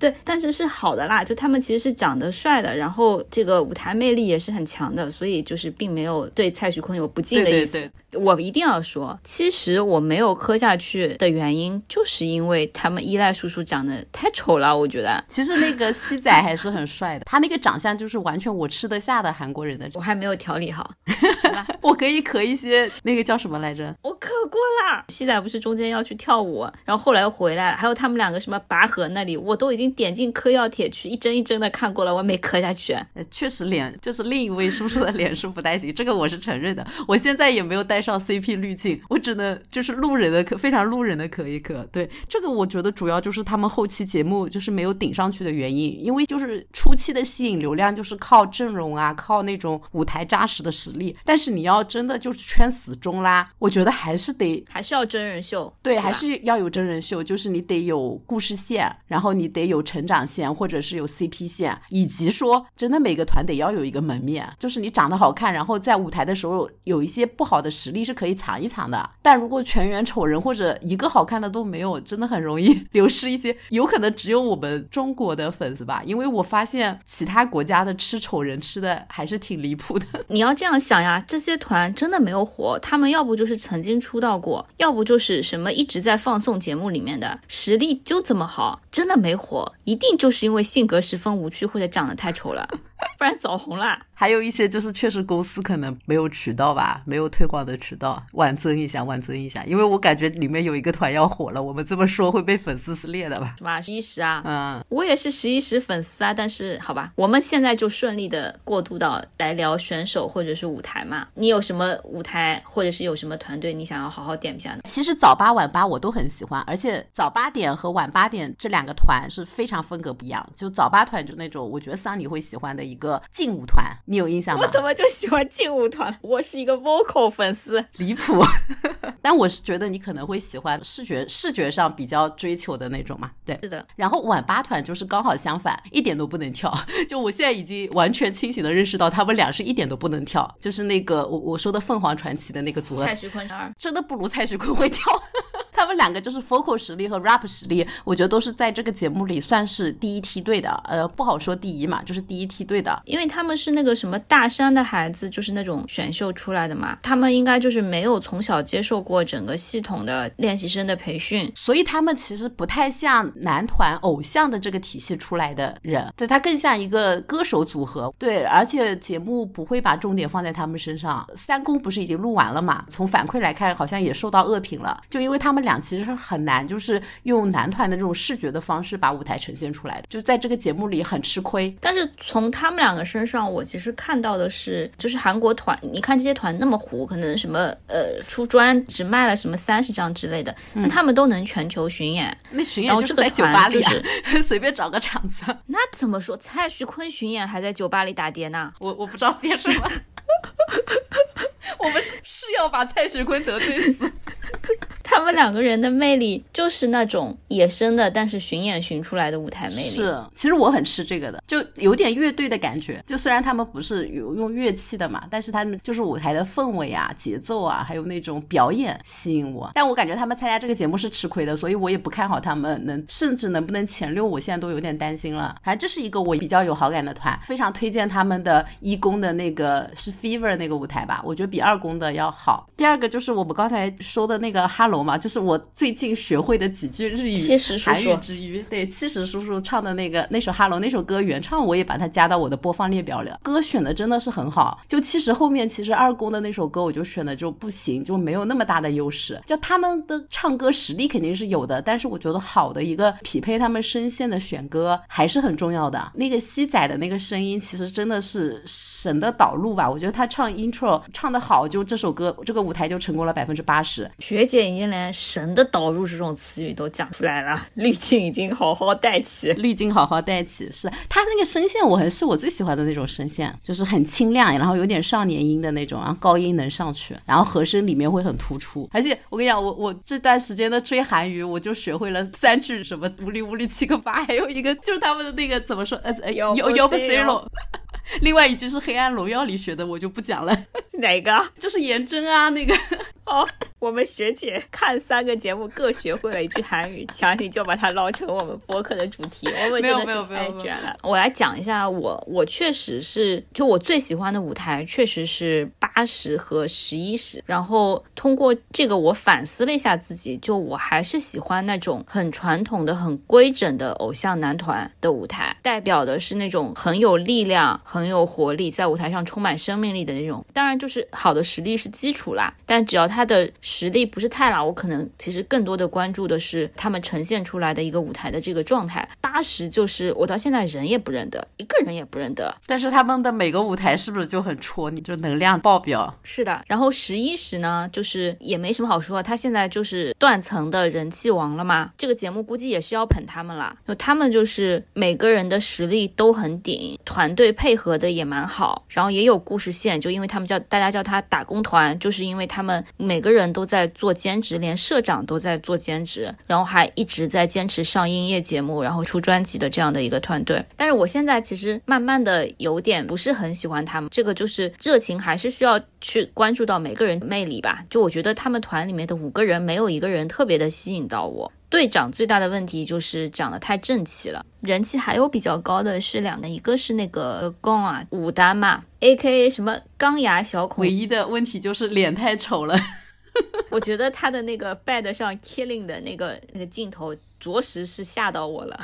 对，但是是好的啦，就他们其实是长得帅的，然后这个舞台魅力也是很强的，所以就是并没有对蔡徐坤有不敬的意思。对对对，我一定要说，其实我没有磕下去的原因，就是因为他们依赖叔叔长得太丑了，我觉得。其实那个西仔还是很帅的，他那个长相就是完全我吃得下的韩国人的。我还没有调理好，我可以磕一些那个叫什么来着？我磕过啦。西仔不是中间要去跳舞，然后后来又回来了，还有他们两个什么拔河那里，我都已经。经点进嗑药帖去一帧一帧的看过了，我没嗑下去。呃，确实脸就是另一位叔叔的脸是不太行，这个我是承认的。我现在也没有带上 CP 滤镜，我只能就是路人的嗑，非常路人的嗑一嗑。对，这个我觉得主要就是他们后期节目就是没有顶上去的原因，因为就是初期的吸引流量就是靠阵容啊，靠那种舞台扎实的实力。但是你要真的就是圈死忠啦，我觉得还是得还是要真人秀，对，吧还是要有真人秀，就是你得有故事线，然后你得有成长线，或者是有 CP 线，以及说真的每个团得要有一个门面，就是你长得好看，然后在舞台的时候有一些不好的实力是可以藏一藏的。但如果全员丑人或者一个好看的都没有，真的很容易 流失一些，有可能只有我们中国的粉丝吧，因为我发现其他国家的吃丑人吃的还是挺离谱的。你要这样想呀，这些团真的没有火，他们要不就是曾经出道过，要不就是什么一直在放送节目里面的，实力就这么好，真的没火，一定就是因为性格十分无趣或者长得太丑了，不然早红了。还有一些就是确实公司可能没有渠道吧，没有推广的渠道，挽尊一下，挽尊一下。因为我感觉里面有一个团要火了，我们这么说会被粉丝撕裂的吧？什么？十一十啊，嗯，我也是十一十粉丝啊，但是好吧，我们现在就顺利的过渡到来聊选手或者是舞台嘛。你有什么舞台或者是有什么团队你想要好好点一下呢？其实早八晚八我都很喜欢，而且早八点和晚八点这两个团是非常风格不一样。就早八团就那种我觉得桑尼会喜欢的一个劲舞团，你有印象吗我？怎么就喜欢劲舞团？我是一个 vocal 粉丝。离谱，但我是觉得你可能会喜欢视觉视觉上比较追求的那种嘛，对。是的，然后晚八团就是刚好相反，一点都不能跳。就我现在已经完全清醒的认识到，他们俩是一点都不能跳。就是那个我我说的凤凰传奇的那个组合蔡，徐坤二。真的不如蔡徐坤会跳。他们两个就是 vocal 实力和 rap 实力，我觉得都是在这个节目里算是第一梯队的。呃，不好说第一嘛，就是第一梯队的。因为他们是那个什么大山的孩子，就是那种选秀出来的嘛，他们应该就是没有从小接受过整个系统的练习生的培训，所以他们其实不太像男团偶像的这个体系出来的人，对他更像一个歌手组合。对，而且节目不会把重点放在他们身上。三公不是已经录完了嘛？从反馈来看，好像也受到恶评了，就因为他们俩其实是很难，就是用男团的这种视觉的方式把舞台呈现出来的，就在这个节目里很吃亏。但是从他们两个身上，我其实看到的是，就是韩国团，你看这些团那么糊，可能什么呃出专只卖了什么三十张之类的，那他们都能全球巡演，那巡演就是在酒吧里、就是，随便找个场子。那怎么说？蔡徐坤巡演还在酒吧里打碟呢？我我不知道接什么。我们是是要把蔡徐坤得罪死。他们两个人的魅力就是那种野生的，但是巡演巡出来的舞台魅力。是，其实我很吃这个的，就有点乐队的感觉。就虽然他们不是有用乐器的嘛，但是他们就是舞台的氛围啊、节奏啊，还有那种表演吸引我。但我感觉他们参加这个节目是吃亏的，所以我也不看好他们能，甚至能不能前六，我现在都有点担心了。反正这是一个我比较有好感的团，非常推荐他们的一公的那个是 Fever 那个舞台吧，我觉得比二宫的要好。第二个就是我们刚才说的那个 Hello 嘛，就是我最近学会的几句日语七十叔韩语叔之语，对，七十叔叔唱的那个那首《Hello》那首歌原唱，我也把它加到我的播放列表里了。歌选的真的是很好，就七十后面其实二宫的那首歌我就选的就不行，就没有那么大的优势。就他们的唱歌实力肯定是有的，但是我觉得好的一个匹配他们声线的选歌还是很重要的。那个西仔的那个声音其实真的是神的导入吧，我觉得他唱 intro 唱的好，就这首歌这个舞台就成功了百分之八十。学姐已经连“神的导入”这种词语都讲出来了，滤镜已经好好带起。滤镜好好带起，是他那个声线，我很是我最喜欢的那种声线，就是很清亮，然后有点少年音的那种，然后高音能上去，然后和声里面会很突出。而且我跟你讲，我我这段时间的追韩语，我就学会了三句什么无力无力七个八，还有一个就是他们的那个怎么说，呃呃有有有不不 C 哦了。另外一句是《黑暗荣耀》里学的，我就不讲了，哪个？就是颜真啊那个。哦，我们学姐看三个节目各学会了一句韩语，强行就把它捞成我们播客的主题，我们真的是太卷了。我来讲一下我，我确实是，就我最喜欢的舞台确实是八十和十一十。然后通过这个，我反思了一下自己，就我还是喜欢那种很传统的、很规整的偶像男团的舞台，代表的是那种很有力量、很有活力，在舞台上充满生命力的那种。当然，就是好的实力是基础啦，但只要他他的实力不是太老，我可能其实更多的关注的是他们呈现出来的一个舞台的这个状态。八十就是我到现在人也不认得，一个人也不认得。但是他们的每个舞台是不是就很戳你，就能量爆表？是的。然后十一时呢，就是也没什么好说，他现在就是断层的人气王了嘛。这个节目估计也是要捧他们了，就他们就是每个人的实力都很顶，团队配合的也蛮好，然后也有故事线，就因为他们叫大家叫他打工团，就是因为他们每个人都在做兼职，连社长都在做兼职，然后还一直在坚持上音乐节目，然后出专辑的这样的一个团队。但是我现在其实慢慢的有点不是很喜欢他们，这个就是热情还是需要去关注到每个人魅力吧。就我觉得他们团里面的五个人没有一个人特别的吸引到我。队长最大的问题就是长得太正气了，人气还有比较高的是两个，一个是那个光啊武丹嘛，A K A 什么钢牙小孔，唯一的问题就是脸太丑了。我觉得他的那个 Bad 上 killing 的那个那个镜头，着实是吓到我了。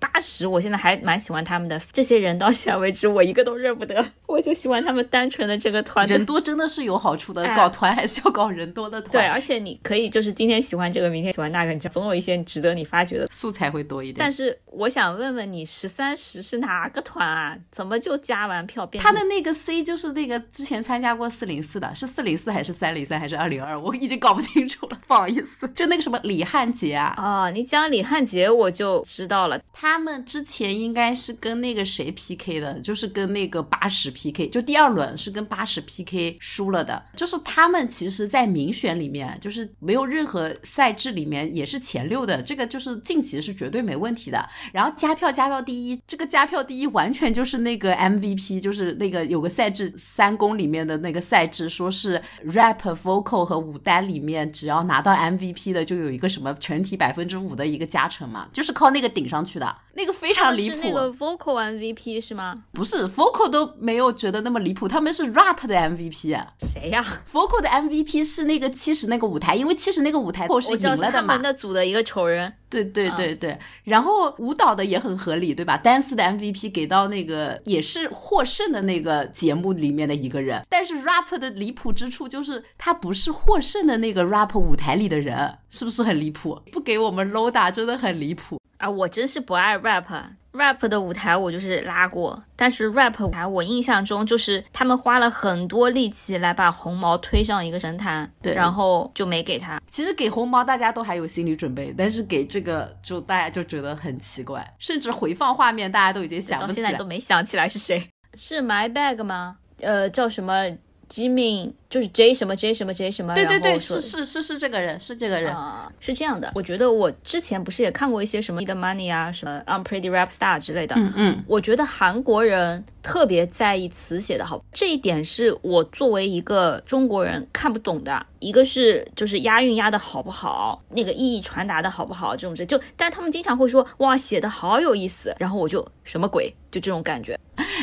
八十，我现在还蛮喜欢他们的。这些人到现在为止，我一个都认不得。我就喜欢他们单纯的这个团，人多真的是有好处的。搞团还是要搞人多的团。对，而且你可以就是今天喜欢这个，明天喜欢那个，你总有一些值得你发掘的素材会多一点。但是我想问问你，十三十是哪个团啊？怎么就加完票变？他的那个 C 就是那个之前参加过四零四的，是四零四还是三零三还是二零二？我已经搞不清楚了，不好意思。就那个什么李汉杰啊？哦，你讲李汉杰我就知道了。他他们之前应该是跟那个谁 PK 的，就是跟那个八十 PK，就第二轮是跟八十 PK 输了的。就是他们其实，在民选里面，就是没有任何赛制里面也是前六的，这个就是晋级是绝对没问题的。然后加票加到第一，这个加票第一完全就是那个 MVP，就是那个有个赛制三公里面的那个赛制，说是 rap、vocal 和舞担里面，只要拿到 MVP 的，就有一个什么全体百分之五的一个加成嘛，就是靠那个顶上去的，那个非常离谱。是那个 vocal MVP 是吗？不是，vocal 都没有觉得那么离谱，他们是 rap 的 MVP。谁呀？vocal 的 MVP 是那个七十那个舞台，因为七十那个舞台后是赢了的嘛。他们的组的一个丑人。对对对对，然后舞蹈的也很合理，对吧？dance 的 MVP 给到那个也是获胜的那个节目里面的一个人，但是 rap 的离谱之处就是他不是获胜的那个 rap 舞台里的人，是不是很离谱？不给我们 low 打真的很离谱啊！我真是不爱 rap。rap 的舞台我就是拉过，但是 rap 舞台我印象中就是他们花了很多力气来把红毛推上一个神坛，对，然后就没给他。其实给红毛大家都还有心理准备，但是给这个就大家就觉得很奇怪，甚至回放画面大家都已经想不起来，现在都没想起来是谁，是 My Bag 吗？呃，叫什么？Jimmy 就是 J 什么 J 什么 J 什么，对对对，是是是是这个人，是这个人，是这样的。我觉得我之前不是也看过一些什么 The Money 啊，什么 I'm Pretty Rap Star 之类的，嗯嗯，我觉得韩国人特别在意词写的好，这一点是我作为一个中国人看不懂的。一个是就是押韵押的好不好，那个意义传达的好不好，这种事就，但是他们经常会说哇写的好有意思，然后我就什么鬼，就这种感觉，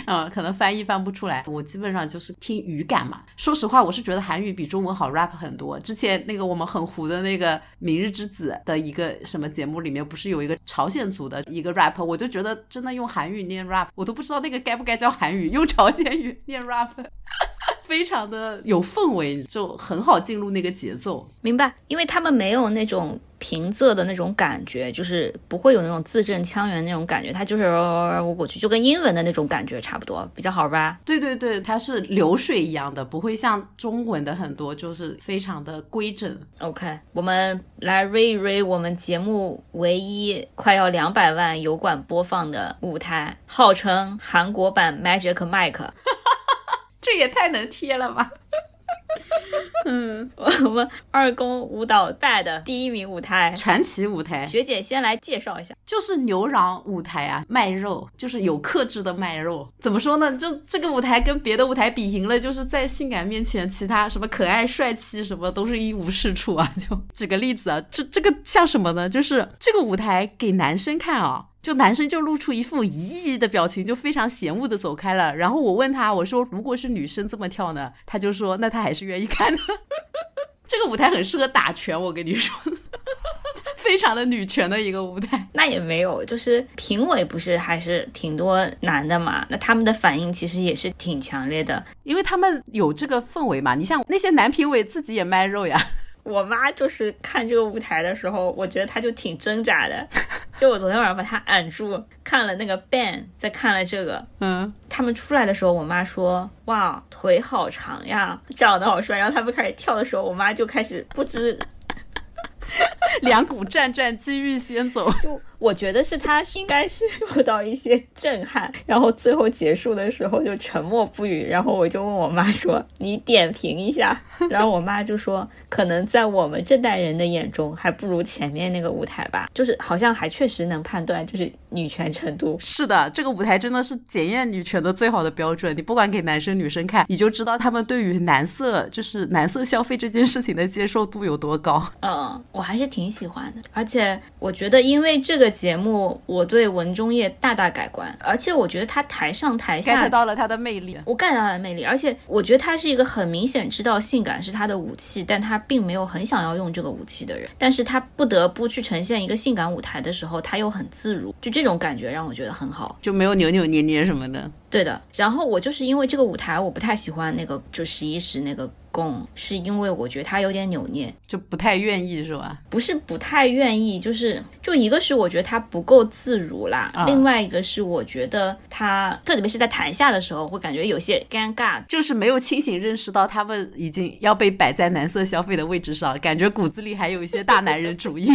嗯，可能翻译翻不出来，我基本上就是听语感嘛。说实话，我是觉得韩语比中文好 rap 很多。之前那个我们很糊的那个《明日之子》的一个什么节目里面，不是有一个朝鲜族的一个 rap，我就觉得真的用韩语念 rap，我都不知道那个该不该叫韩语，用朝鲜语念 rap。非常的有氛围，就很好进入那个节奏。明白，因为他们没有那种平仄的那种感觉，就是不会有那种字正腔圆那种感觉，它就是我过去，就跟英文的那种感觉差不多，比较好吧？对对对，它是流水一样的，不会像中文的很多就是非常的规整。OK，我们来 re 一 re 我们节目唯一快要两百万油管播放的舞台，号称韩国版 Magic Mike。这也太能贴了吧！嗯，我们二宫舞蹈带的第一名舞台，传奇舞台。学姐先来介绍一下，就是牛郎舞台啊，卖肉，就是有克制的卖肉。怎么说呢？就这个舞台跟别的舞台比赢了，就是在性感面前，其他什么可爱、帅气什么都是一无是处啊。就举个例子啊，这这个像什么呢？就是这个舞台给男生看啊。就男生就露出一副疑的表情，就非常嫌恶的走开了。然后我问他，我说如果是女生这么跳呢？他就说那他还是愿意看的。这个舞台很适合打拳，我跟你说。非常的女权的一个舞台。那也没有，就是评委不是还是挺多男的嘛？那他们的反应其实也是挺强烈的，因为他们有这个氛围嘛。你像那些男评委自己也卖肉呀。我妈就是看这个舞台的时候，我觉得她就挺挣扎的。就我昨天晚上把她按住，看了那个 band，再看了这个，嗯，他们出来的时候，我妈说：“哇，腿好长呀，长得好帅。”然后他们开始跳的时候，我妈就开始不知。两股战战，机遇先走。就我觉得是他应该是受到一些震撼，然后最后结束的时候就沉默不语。然后我就问我妈说：“你点评一下。”然后我妈就说：“可能在我们这代人的眼中，还不如前面那个舞台吧。就是好像还确实能判断，就是女权程度。是的，这个舞台真的是检验女权的最好的标准。你不管给男生女生看，你就知道他们对于男色，就是男色消费这件事情的接受度有多高。嗯，我还是挺喜欢的，而且我觉得因为这个节目，我对文中叶大大改观，而且我觉得他台上台下 get 到了他的魅力，我 get 到了魅力，而且我觉得他是一个很明显知道性感是他的武器，但他并没有很想要用这个武器的人，但是他不得不去呈现一个性感舞台的时候，他又很自如，就这种感觉让我觉得很好，就没有扭扭捏捏什么的。对的，然后我就是因为这个舞台，我不太喜欢那个就十一时那个弓，是因为我觉得他有点扭捏，就不太愿意是吧？不是不太愿意，就是就一个是我觉得他不够自如啦，另外一个是我觉得他特别是在台下的时候会感觉有些尴尬，就是没有清醒认识到他们已经要被摆在男色消费的位置上，感觉骨子里还有一些大男人主义。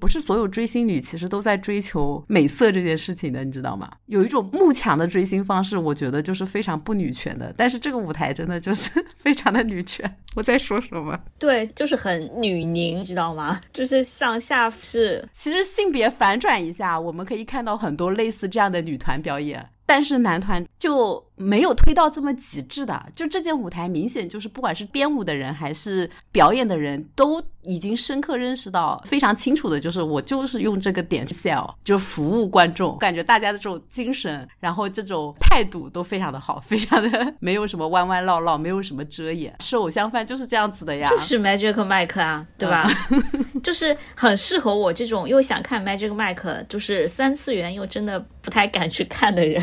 不是所有追星女其实都在追求美色这件事情的，你知道吗？有一种慕强的追星方式，我觉得就是非常不女权的。但是这个舞台真的就是 非常的女权。我在说什么？对，就是很女凝，知道吗？就是向下是，其实性别反转一下，我们可以看到很多类似这样的女团表演。但是男团就没有推到这么极致的，就这件舞台明显就是不管是编舞的人还是表演的人都已经深刻认识到，非常清楚的就是我就是用这个点去 sell，就服务观众，感觉大家的这种精神，然后这种态度都非常的好，非常的 没有什么弯弯绕绕，没有什么遮掩，吃偶像饭就是这样子的呀，就是 Magic Mike 啊，对吧？就是很适合我这种又想看 Magic Mike，就是三次元又真的不太敢去看的人。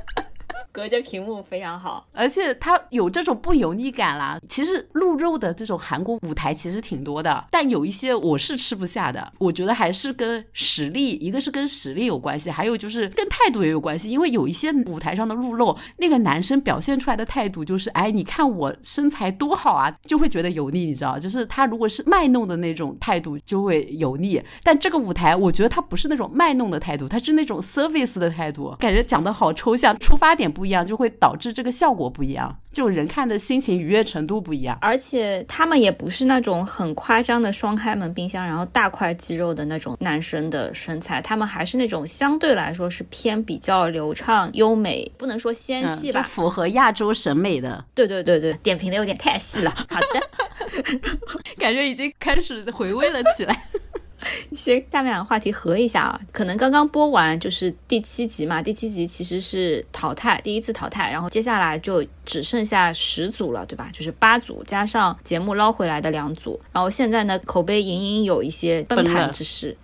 隔着屏幕非常好，而且它有这种不油腻感啦。其实露肉的这种韩国舞台其实挺多的，但有一些我是吃不下的。我觉得还是跟实力，一个是跟实力有关系，还有就是跟态度也有关系。因为有一些舞台上的露肉，那个男生表现出来的态度就是，哎，你看我身材多好啊，就会觉得油腻，你知道？就是他如果是卖弄的那种态度，就会油腻。但这个舞台，我觉得他不是那种卖弄的态度，他是那种 service 的态度，感觉讲的好抽象，出发点不。不一样就会导致这个效果不一样，就人看的心情愉悦程度不一样。而且他们也不是那种很夸张的双开门冰箱，然后大块肌肉的那种男生的身材，他们还是那种相对来说是偏比较流畅、优美，不能说纤细吧，符合亚洲审美的。对对对对，点评的有点太细了。好的，感觉已经开始回味了起来。先下面两个话题合一下啊，可能刚刚播完就是第七集嘛，第七集其实是淘汰，第一次淘汰，然后接下来就只剩下十组了，对吧？就是八组加上节目捞回来的两组，然后现在呢口碑隐隐有一些崩盘之势。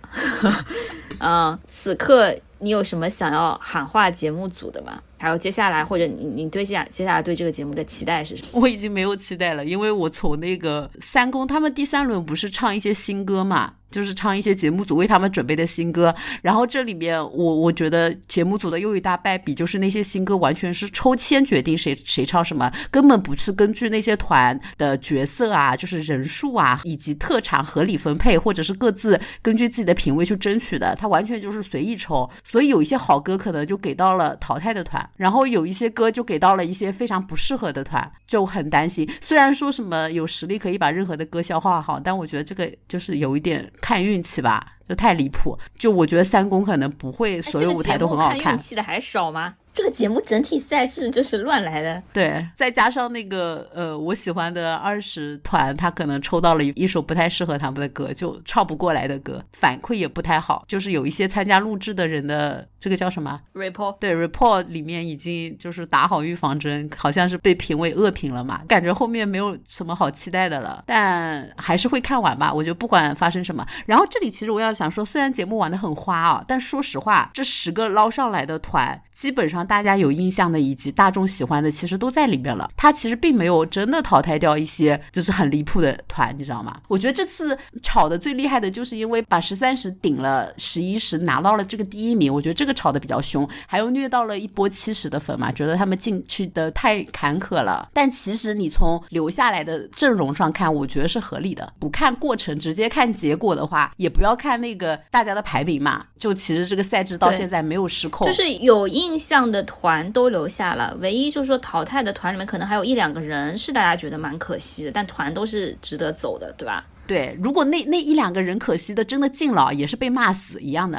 嗯，此刻你有什么想要喊话节目组的吗？还有接下来或者你你对下接下来对这个节目的期待是什么？我已经没有期待了，因为我从那个三公他们第三轮不是唱一些新歌嘛。就是唱一些节目组为他们准备的新歌，然后这里面我我觉得节目组的又一大败笔就是那些新歌完全是抽签决定谁谁唱什么，根本不是根据那些团的角色啊，就是人数啊以及特长合理分配，或者是各自根据自己的品味去争取的，他完全就是随意抽，所以有一些好歌可能就给到了淘汰的团，然后有一些歌就给到了一些非常不适合的团，就很担心。虽然说什么有实力可以把任何的歌消化好，但我觉得这个就是有一点。看运气吧，就太离谱。就我觉得三公可能不会所有舞台都很好看。看运气的还少吗？这个节目整体赛制就是乱来的。对，再加上那个呃，我喜欢的二十团，他可能抽到了一首不太适合他们的歌，就唱不过来的歌，反馈也不太好。就是有一些参加录制的人的这个叫什么 report？对，report 里面已经就是打好预防针，好像是被评为恶评了嘛，感觉后面没有什么好期待的了。但还是会看完吧，我觉得不管发生什么。然后这里其实我要想说，虽然节目玩的很花啊，但说实话，这十个捞上来的团，基本上。大家有印象的以及大众喜欢的，其实都在里面了。他其实并没有真的淘汰掉一些就是很离谱的团，你知道吗？我觉得这次炒的最厉害的就是因为把十三十顶了十一十，拿到了这个第一名。我觉得这个炒的比较凶，还有虐到了一波七十的粉嘛，觉得他们进去的太坎坷了。但其实你从留下来的阵容上看，我觉得是合理的。不看过程，直接看结果的话，也不要看那个大家的排名嘛。就其实这个赛制到现在没有失控，就是有印象的。团都留下了，唯一就是说淘汰的团里面可能还有一两个人是大家觉得蛮可惜的，但团都是值得走的，对吧？对，如果那那一两个人可惜的真的进了，也是被骂死一样的。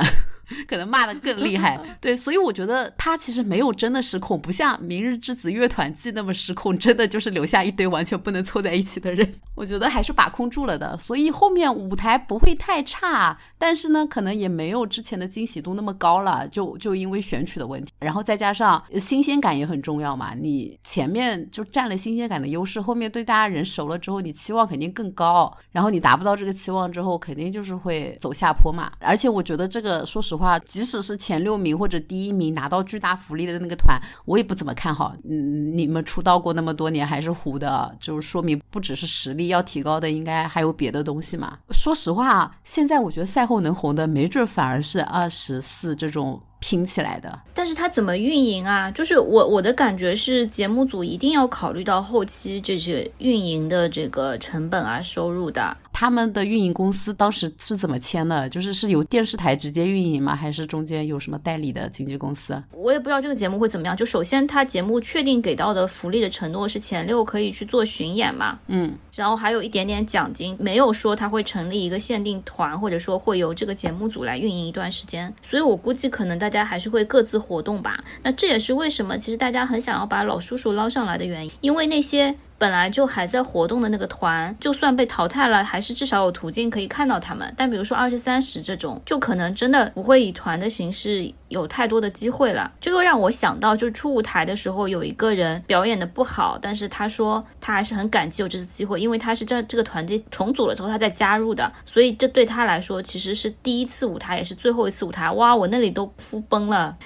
可能骂的更厉害，对，所以我觉得他其实没有真的失控，不像《明日之子》乐团季那么失控，真的就是留下一堆完全不能凑在一起的人。我觉得还是把控住了的，所以后面舞台不会太差，但是呢，可能也没有之前的惊喜度那么高了，就就因为选曲的问题，然后再加上新鲜感也很重要嘛，你前面就占了新鲜感的优势，后面对大家人熟了之后，你期望肯定更高，然后你达不到这个期望之后，肯定就是会走下坡嘛。而且我觉得这个，说实话。话，即使是前六名或者第一名拿到巨大福利的那个团，我也不怎么看好。嗯，你们出道过那么多年还是糊的，就是说明不只是实力要提高的，应该还有别的东西嘛。说实话，现在我觉得赛后能红的，没准反而是二十四这种。拼起来的，但是他怎么运营啊？就是我我的感觉是，节目组一定要考虑到后期这些运营的这个成本啊、收入的。他们的运营公司当时是怎么签的？就是是由电视台直接运营吗？还是中间有什么代理的经纪公司？我也不知道这个节目会怎么样。就首先，他节目确定给到的福利的承诺是前六可以去做巡演嘛？嗯，然后还有一点点奖金，没有说他会成立一个限定团，或者说会由这个节目组来运营一段时间。所以我估计可能大。家还是会各自活动吧。那这也是为什么，其实大家很想要把老叔叔捞上来的原因，因为那些。本来就还在活动的那个团，就算被淘汰了，还是至少有途径可以看到他们。但比如说二十三十这种，就可能真的不会以团的形式有太多的机会了。这个让我想到，就是出舞台的时候，有一个人表演的不好，但是他说他还是很感激有这次机会，因为他是这这个团队重组了之后他再加入的，所以这对他来说其实是第一次舞台，也是最后一次舞台。哇，我那里都哭崩了。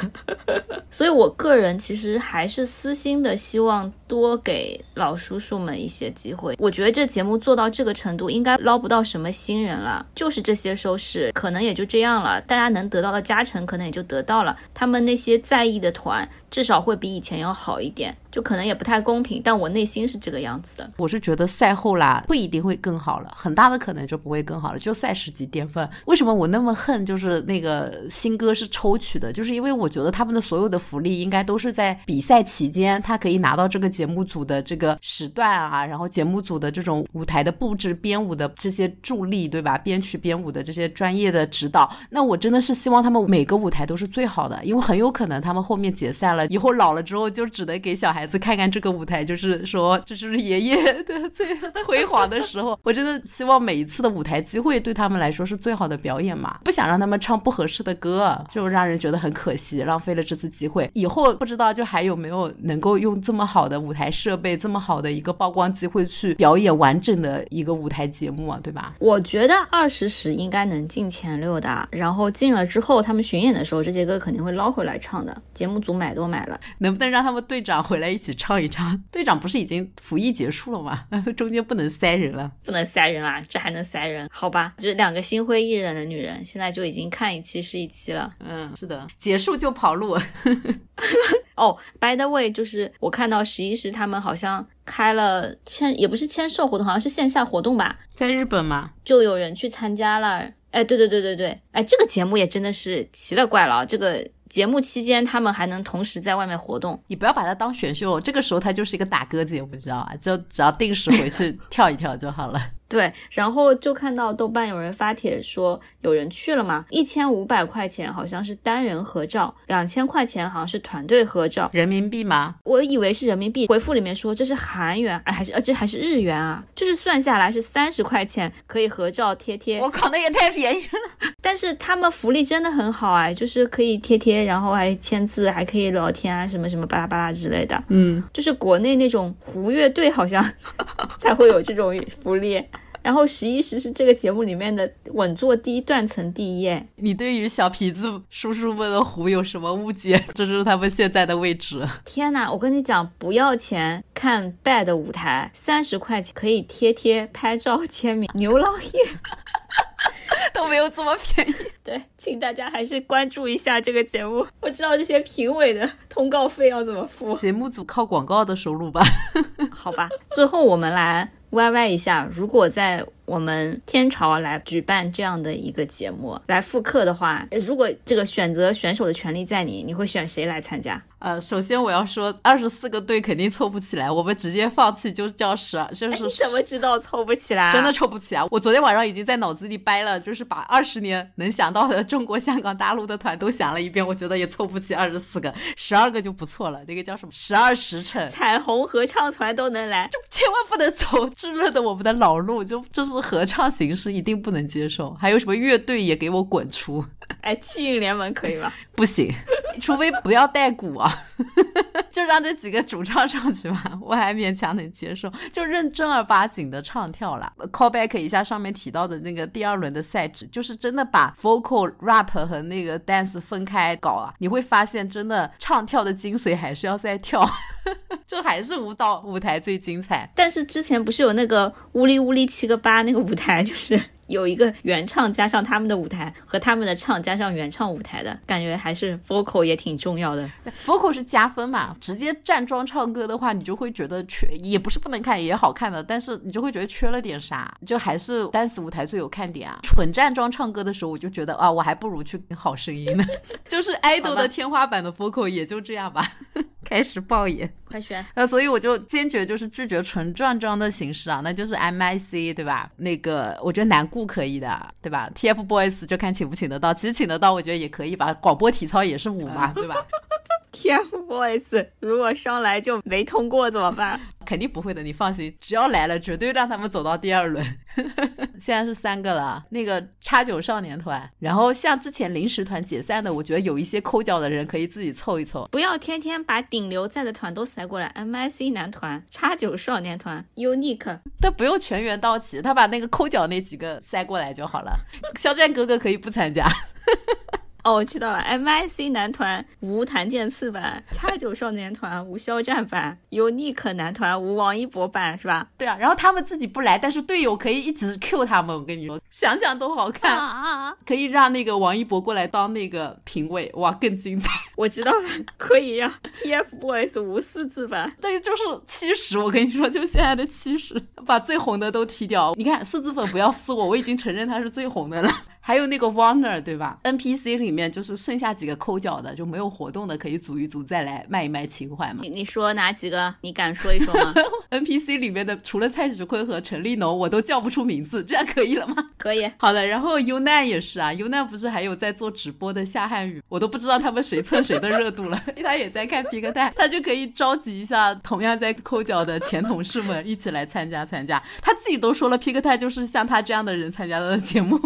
所以我个人其实还是私心的希望多给。老叔叔们一些机会，我觉得这节目做到这个程度，应该捞不到什么新人了，就是这些收视，可能也就这样了。大家能得到的加成，可那也就得到了。他们那些在意的团。至少会比以前要好一点，就可能也不太公平，但我内心是这个样子的。我是觉得赛后啦，不一定会更好了，很大的可能就不会更好了，就赛事级巅峰。为什么我那么恨？就是那个新歌是抽取的，就是因为我觉得他们的所有的福利应该都是在比赛期间，他可以拿到这个节目组的这个时段啊，然后节目组的这种舞台的布置、编舞的这些助力，对吧？编曲、编舞的这些专业的指导。那我真的是希望他们每个舞台都是最好的，因为很有可能他们后面解散了。以后老了之后，就只能给小孩子看看这个舞台，就是说，这是爷爷的最 辉煌的时候。我真的希望每一次的舞台机会对他们来说是最好的表演嘛，不想让他们唱不合适的歌，就让人觉得很可惜，浪费了这次机会。以后不知道就还有没有能够用这么好的舞台设备，这么好的一个曝光机会去表演完整的一个舞台节目啊，对吧？我觉得二十时应该能进前六的，然后进了之后，他们巡演的时候，这些歌肯定会捞回来唱的。节目组买都买了，能不能让他们队长回来一起唱一唱？队长不是已经服役结束了吗？中间不能塞人了，不能塞人啊！这还能塞人？好吧，就是两个心灰意冷的女人，现在就已经看一期是一期了。嗯，是的，结束就跑路。哦，by the way，就是我看到十一时他们好像开了签，也不是签售活动，好像是线下活动吧？在日本嘛？就有人去参加了。哎，对对对对对，哎，这个节目也真的是奇了怪了，这个。节目期间，他们还能同时在外面活动。你不要把它当选秀，这个时候它就是一个打歌节目，知道啊？就只要定时回去跳一跳就好了。对，然后就看到豆瓣有人发帖说有人去了嘛，一千五百块钱好像是单人合照，两千块钱好像是团队合照，人民币吗？我以为是人民币，回复里面说这是韩元，哎，还是呃这还是日元啊？就是算下来是三十块钱可以合照贴贴。我靠，那也太便宜了。但是他们福利真的很好哎，就是可以贴贴，然后还签字，还可以聊天啊，什么什么巴拉巴拉之类的。嗯，就是国内那种胡乐队好像 才会有这种福利。然后十一时是这个节目里面的稳坐第一断层第一。你对于小皮子叔叔们的壶有什么误解？这就是他们现在的位置。天哪，我跟你讲，不要钱看 bad 舞台，三十块钱可以贴贴拍照签名，牛郎夜 都没有这么便宜。对，请大家还是关注一下这个节目。我知道这些评委的通告费要怎么付，节目组靠广告的收入吧？好吧，最后我们来。歪歪一下，如果在我们天朝来举办这样的一个节目来复刻的话，如果这个选择选手的权利在你，你会选谁来参加？呃，首先我要说，二十四个队肯定凑不起来，我们直接放弃，就叫十二，就是你怎么知道凑不起来？真的凑不起来。我昨天晚上已经在脑子里掰了，就是把二十年能想到的中国香港大陆的团都想了一遍，我觉得也凑不齐二十四个，十二个就不错了。那个叫什么？十二时辰，彩虹合唱团都能来，就千万不能走炙热的我们的老路，就这是合唱形式一定不能接受。还有什么乐队也给我滚出！哎，气运联盟可以吗？不行，除非不要带鼓啊。就让这几个主唱上去吧，我还勉强能接受。就认正儿八经的唱跳了。Call back 一下上面提到的那个第二轮的赛制，就是真的把 vocal rap 和那个 dance 分开搞啊，你会发现真的唱跳的精髓还是要在跳，这还是舞蹈舞台最精彩。但是之前不是有那个乌里乌里七个八那个舞台，就是。有一个原唱加上他们的舞台和他们的唱加上原唱舞台的感觉，还是 vocal 也挺重要的。vocal 是加分嘛？直接站桩唱歌的话，你就会觉得缺，也不是不能看，也好看的，但是你就会觉得缺了点啥。就还是 dance 舞台最有看点啊！纯站桩唱歌的时候，我就觉得啊，我还不如去好声音呢。就是 idol 的天花板的 vocal 也就这样吧。开始爆眼，快选！那所以我就坚决就是拒绝纯站桩的形式啊，那就是 MIC 对吧？那个我觉得南顾可以的，对吧？TFBOYS 就看请不请得到，其实请得到我觉得也可以吧。广播体操也是舞嘛，对吧？TFBOYS 如果上来就没通过怎么办？肯定不会的，你放心，只要来了，绝对让他们走到第二轮。现在是三个了，那个叉九少年团，然后像之前临时团解散的，我觉得有一些抠脚的人可以自己凑一凑，不要天天把顶流在的团都塞过来。MIC 男团、叉九少年团、Unique，他不用全员到齐，他把那个抠脚那几个塞过来就好了。肖战哥哥可以不参加。哦，我知道了，MIC 男团无谭健次版，叉九少年团无肖战版，Unique 男团无王一博版，是吧？对啊，然后他们自己不来，但是队友可以一直 Q 他们。我跟你说，想想都好看啊！可以让那个王一博过来当那个评委，哇，更精彩。我知道了，可以让 TFBOYS 无四字版，对，就是七十。我跟你说，就现在的七十，把最红的都踢掉。你看四字粉不要撕我，我已经承认他是最红的了。还有那个 Warner 对吧？NPC 里面就是剩下几个抠脚的，就没有活动的，可以组一组再来卖一卖情怀嘛。你你说哪几个？你敢说一说吗？NPC 里面的除了蔡徐坤和陈立农，我都叫不出名字，这样可以了吗？可以。好的，然后 u n a 也是啊 u n a 不是还有在做直播的夏汉语，我都不知道他们谁蹭谁的热度了。他也在看皮克泰，他就可以召集一下同样在抠脚的前同事们一起来参加参加。他自己都说了，皮克泰就是像他这样的人参加的节目。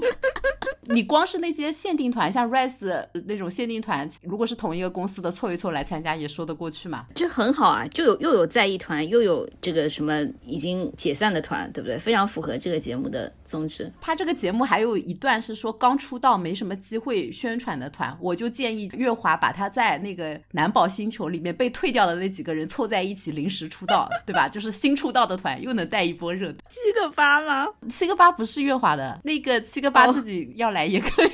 你光是那些限定团，像 Rise 那种限定团，如果是同一个公司的凑一凑来参加，也说得过去嘛？这很好啊，就有又有在意团，又有这个什么已经解散的团，对不对？非常符合这个节目的。宗旨，他这个节目还有一段是说刚出道没什么机会宣传的团，我就建议月华把他在那个男宝星球里面被退掉的那几个人凑在一起临时出道，对吧？就是新出道的团又能带一波热度。七个八吗？七个八不是月华的那个七个八自己要来也可以。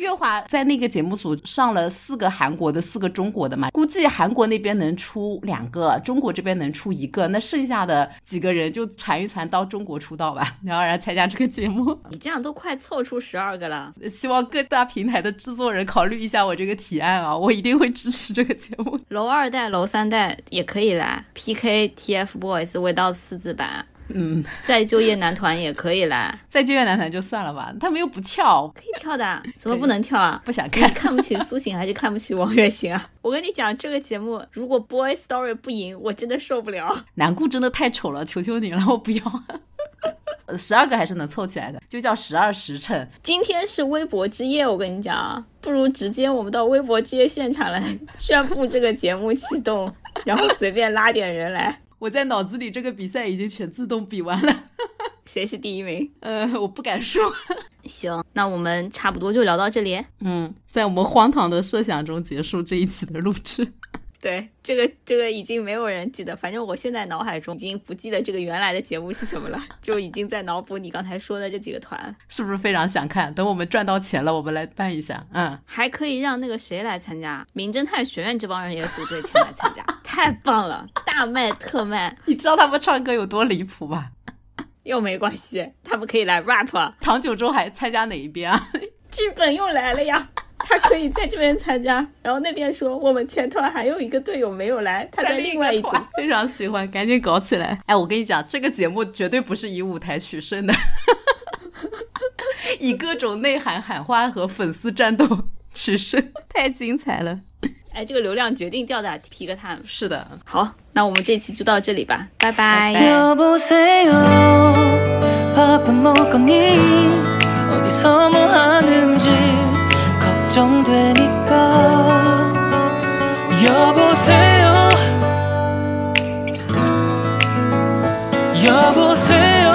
月华在那个节目组上了四个韩国的，四个中国的嘛，估计韩国那边能出两个，中国这边能出一个，那剩下的几个人就传一传到中国出道吧，然后来参加这个节目。你这样都快凑出十二个了，希望各大平台的制作人考虑一下我这个提案啊，我一定会支持这个节目。楼二代、楼三代也可以来 PK TFBOYS 味道四字版。嗯，再就业男团也可以啦，再就业男团就算了吧，他们又不跳，可以跳的，怎么不能跳啊？不想你看。看不起 苏醒还是看不起王栎鑫啊？我跟你讲，这个节目如果 Boy Story 不赢，我真的受不了。南顾真的太丑了，求求你了，我不要。十二个还是能凑起来的，就叫十二时辰。今天是微博之夜，我跟你讲啊，不如直接我们到微博之夜现场来宣布这个节目启动，然后随便拉点人来，我在脑子里这个比赛已经全自动比完了，谁是第一名？呃，我不敢说。行，那我们差不多就聊到这里。嗯，在我们荒唐的设想中结束这一期的录制。对，这个这个已经没有人记得，反正我现在脑海中已经不记得这个原来的节目是什么了，就已经在脑补你刚才说的这几个团，是不是非常想看？等我们赚到钱了，我们来办一下。嗯，还可以让那个谁来参加，名侦探学院这帮人也组队前来参加，太棒了，大卖特卖你知道他们唱歌有多离谱吗？又没关系，他们可以来 rap，唐九洲还参加哪一边啊？剧本又来了呀。他可以在这边参加，然后那边说我们前团还有一个队友没有来，他在另外一组。非常喜欢，赶紧搞起来！哎，我跟你讲，这个节目绝对不是以舞台取胜的，以各种内涵喊话和粉丝战斗取胜，太精彩了！哎，这个流量决定吊打皮克他们。是的，好，那我们这期就到这里吧，拜拜。 걱정되니까. 여보세요. 여보세요.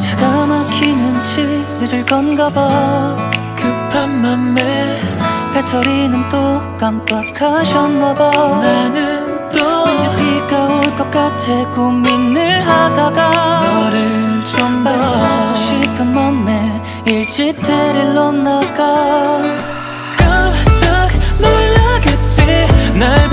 차가 막히는지 늦을 건가 봐. 급한 맘에 배터리는 또 깜빡하셨나 봐. 나는 또 언제 비가 올 것 같아 고민을 하다가 너를 좀더 보고 싶은 맘에 일찍 데리러 나가. 깜짝 놀라겠지. 날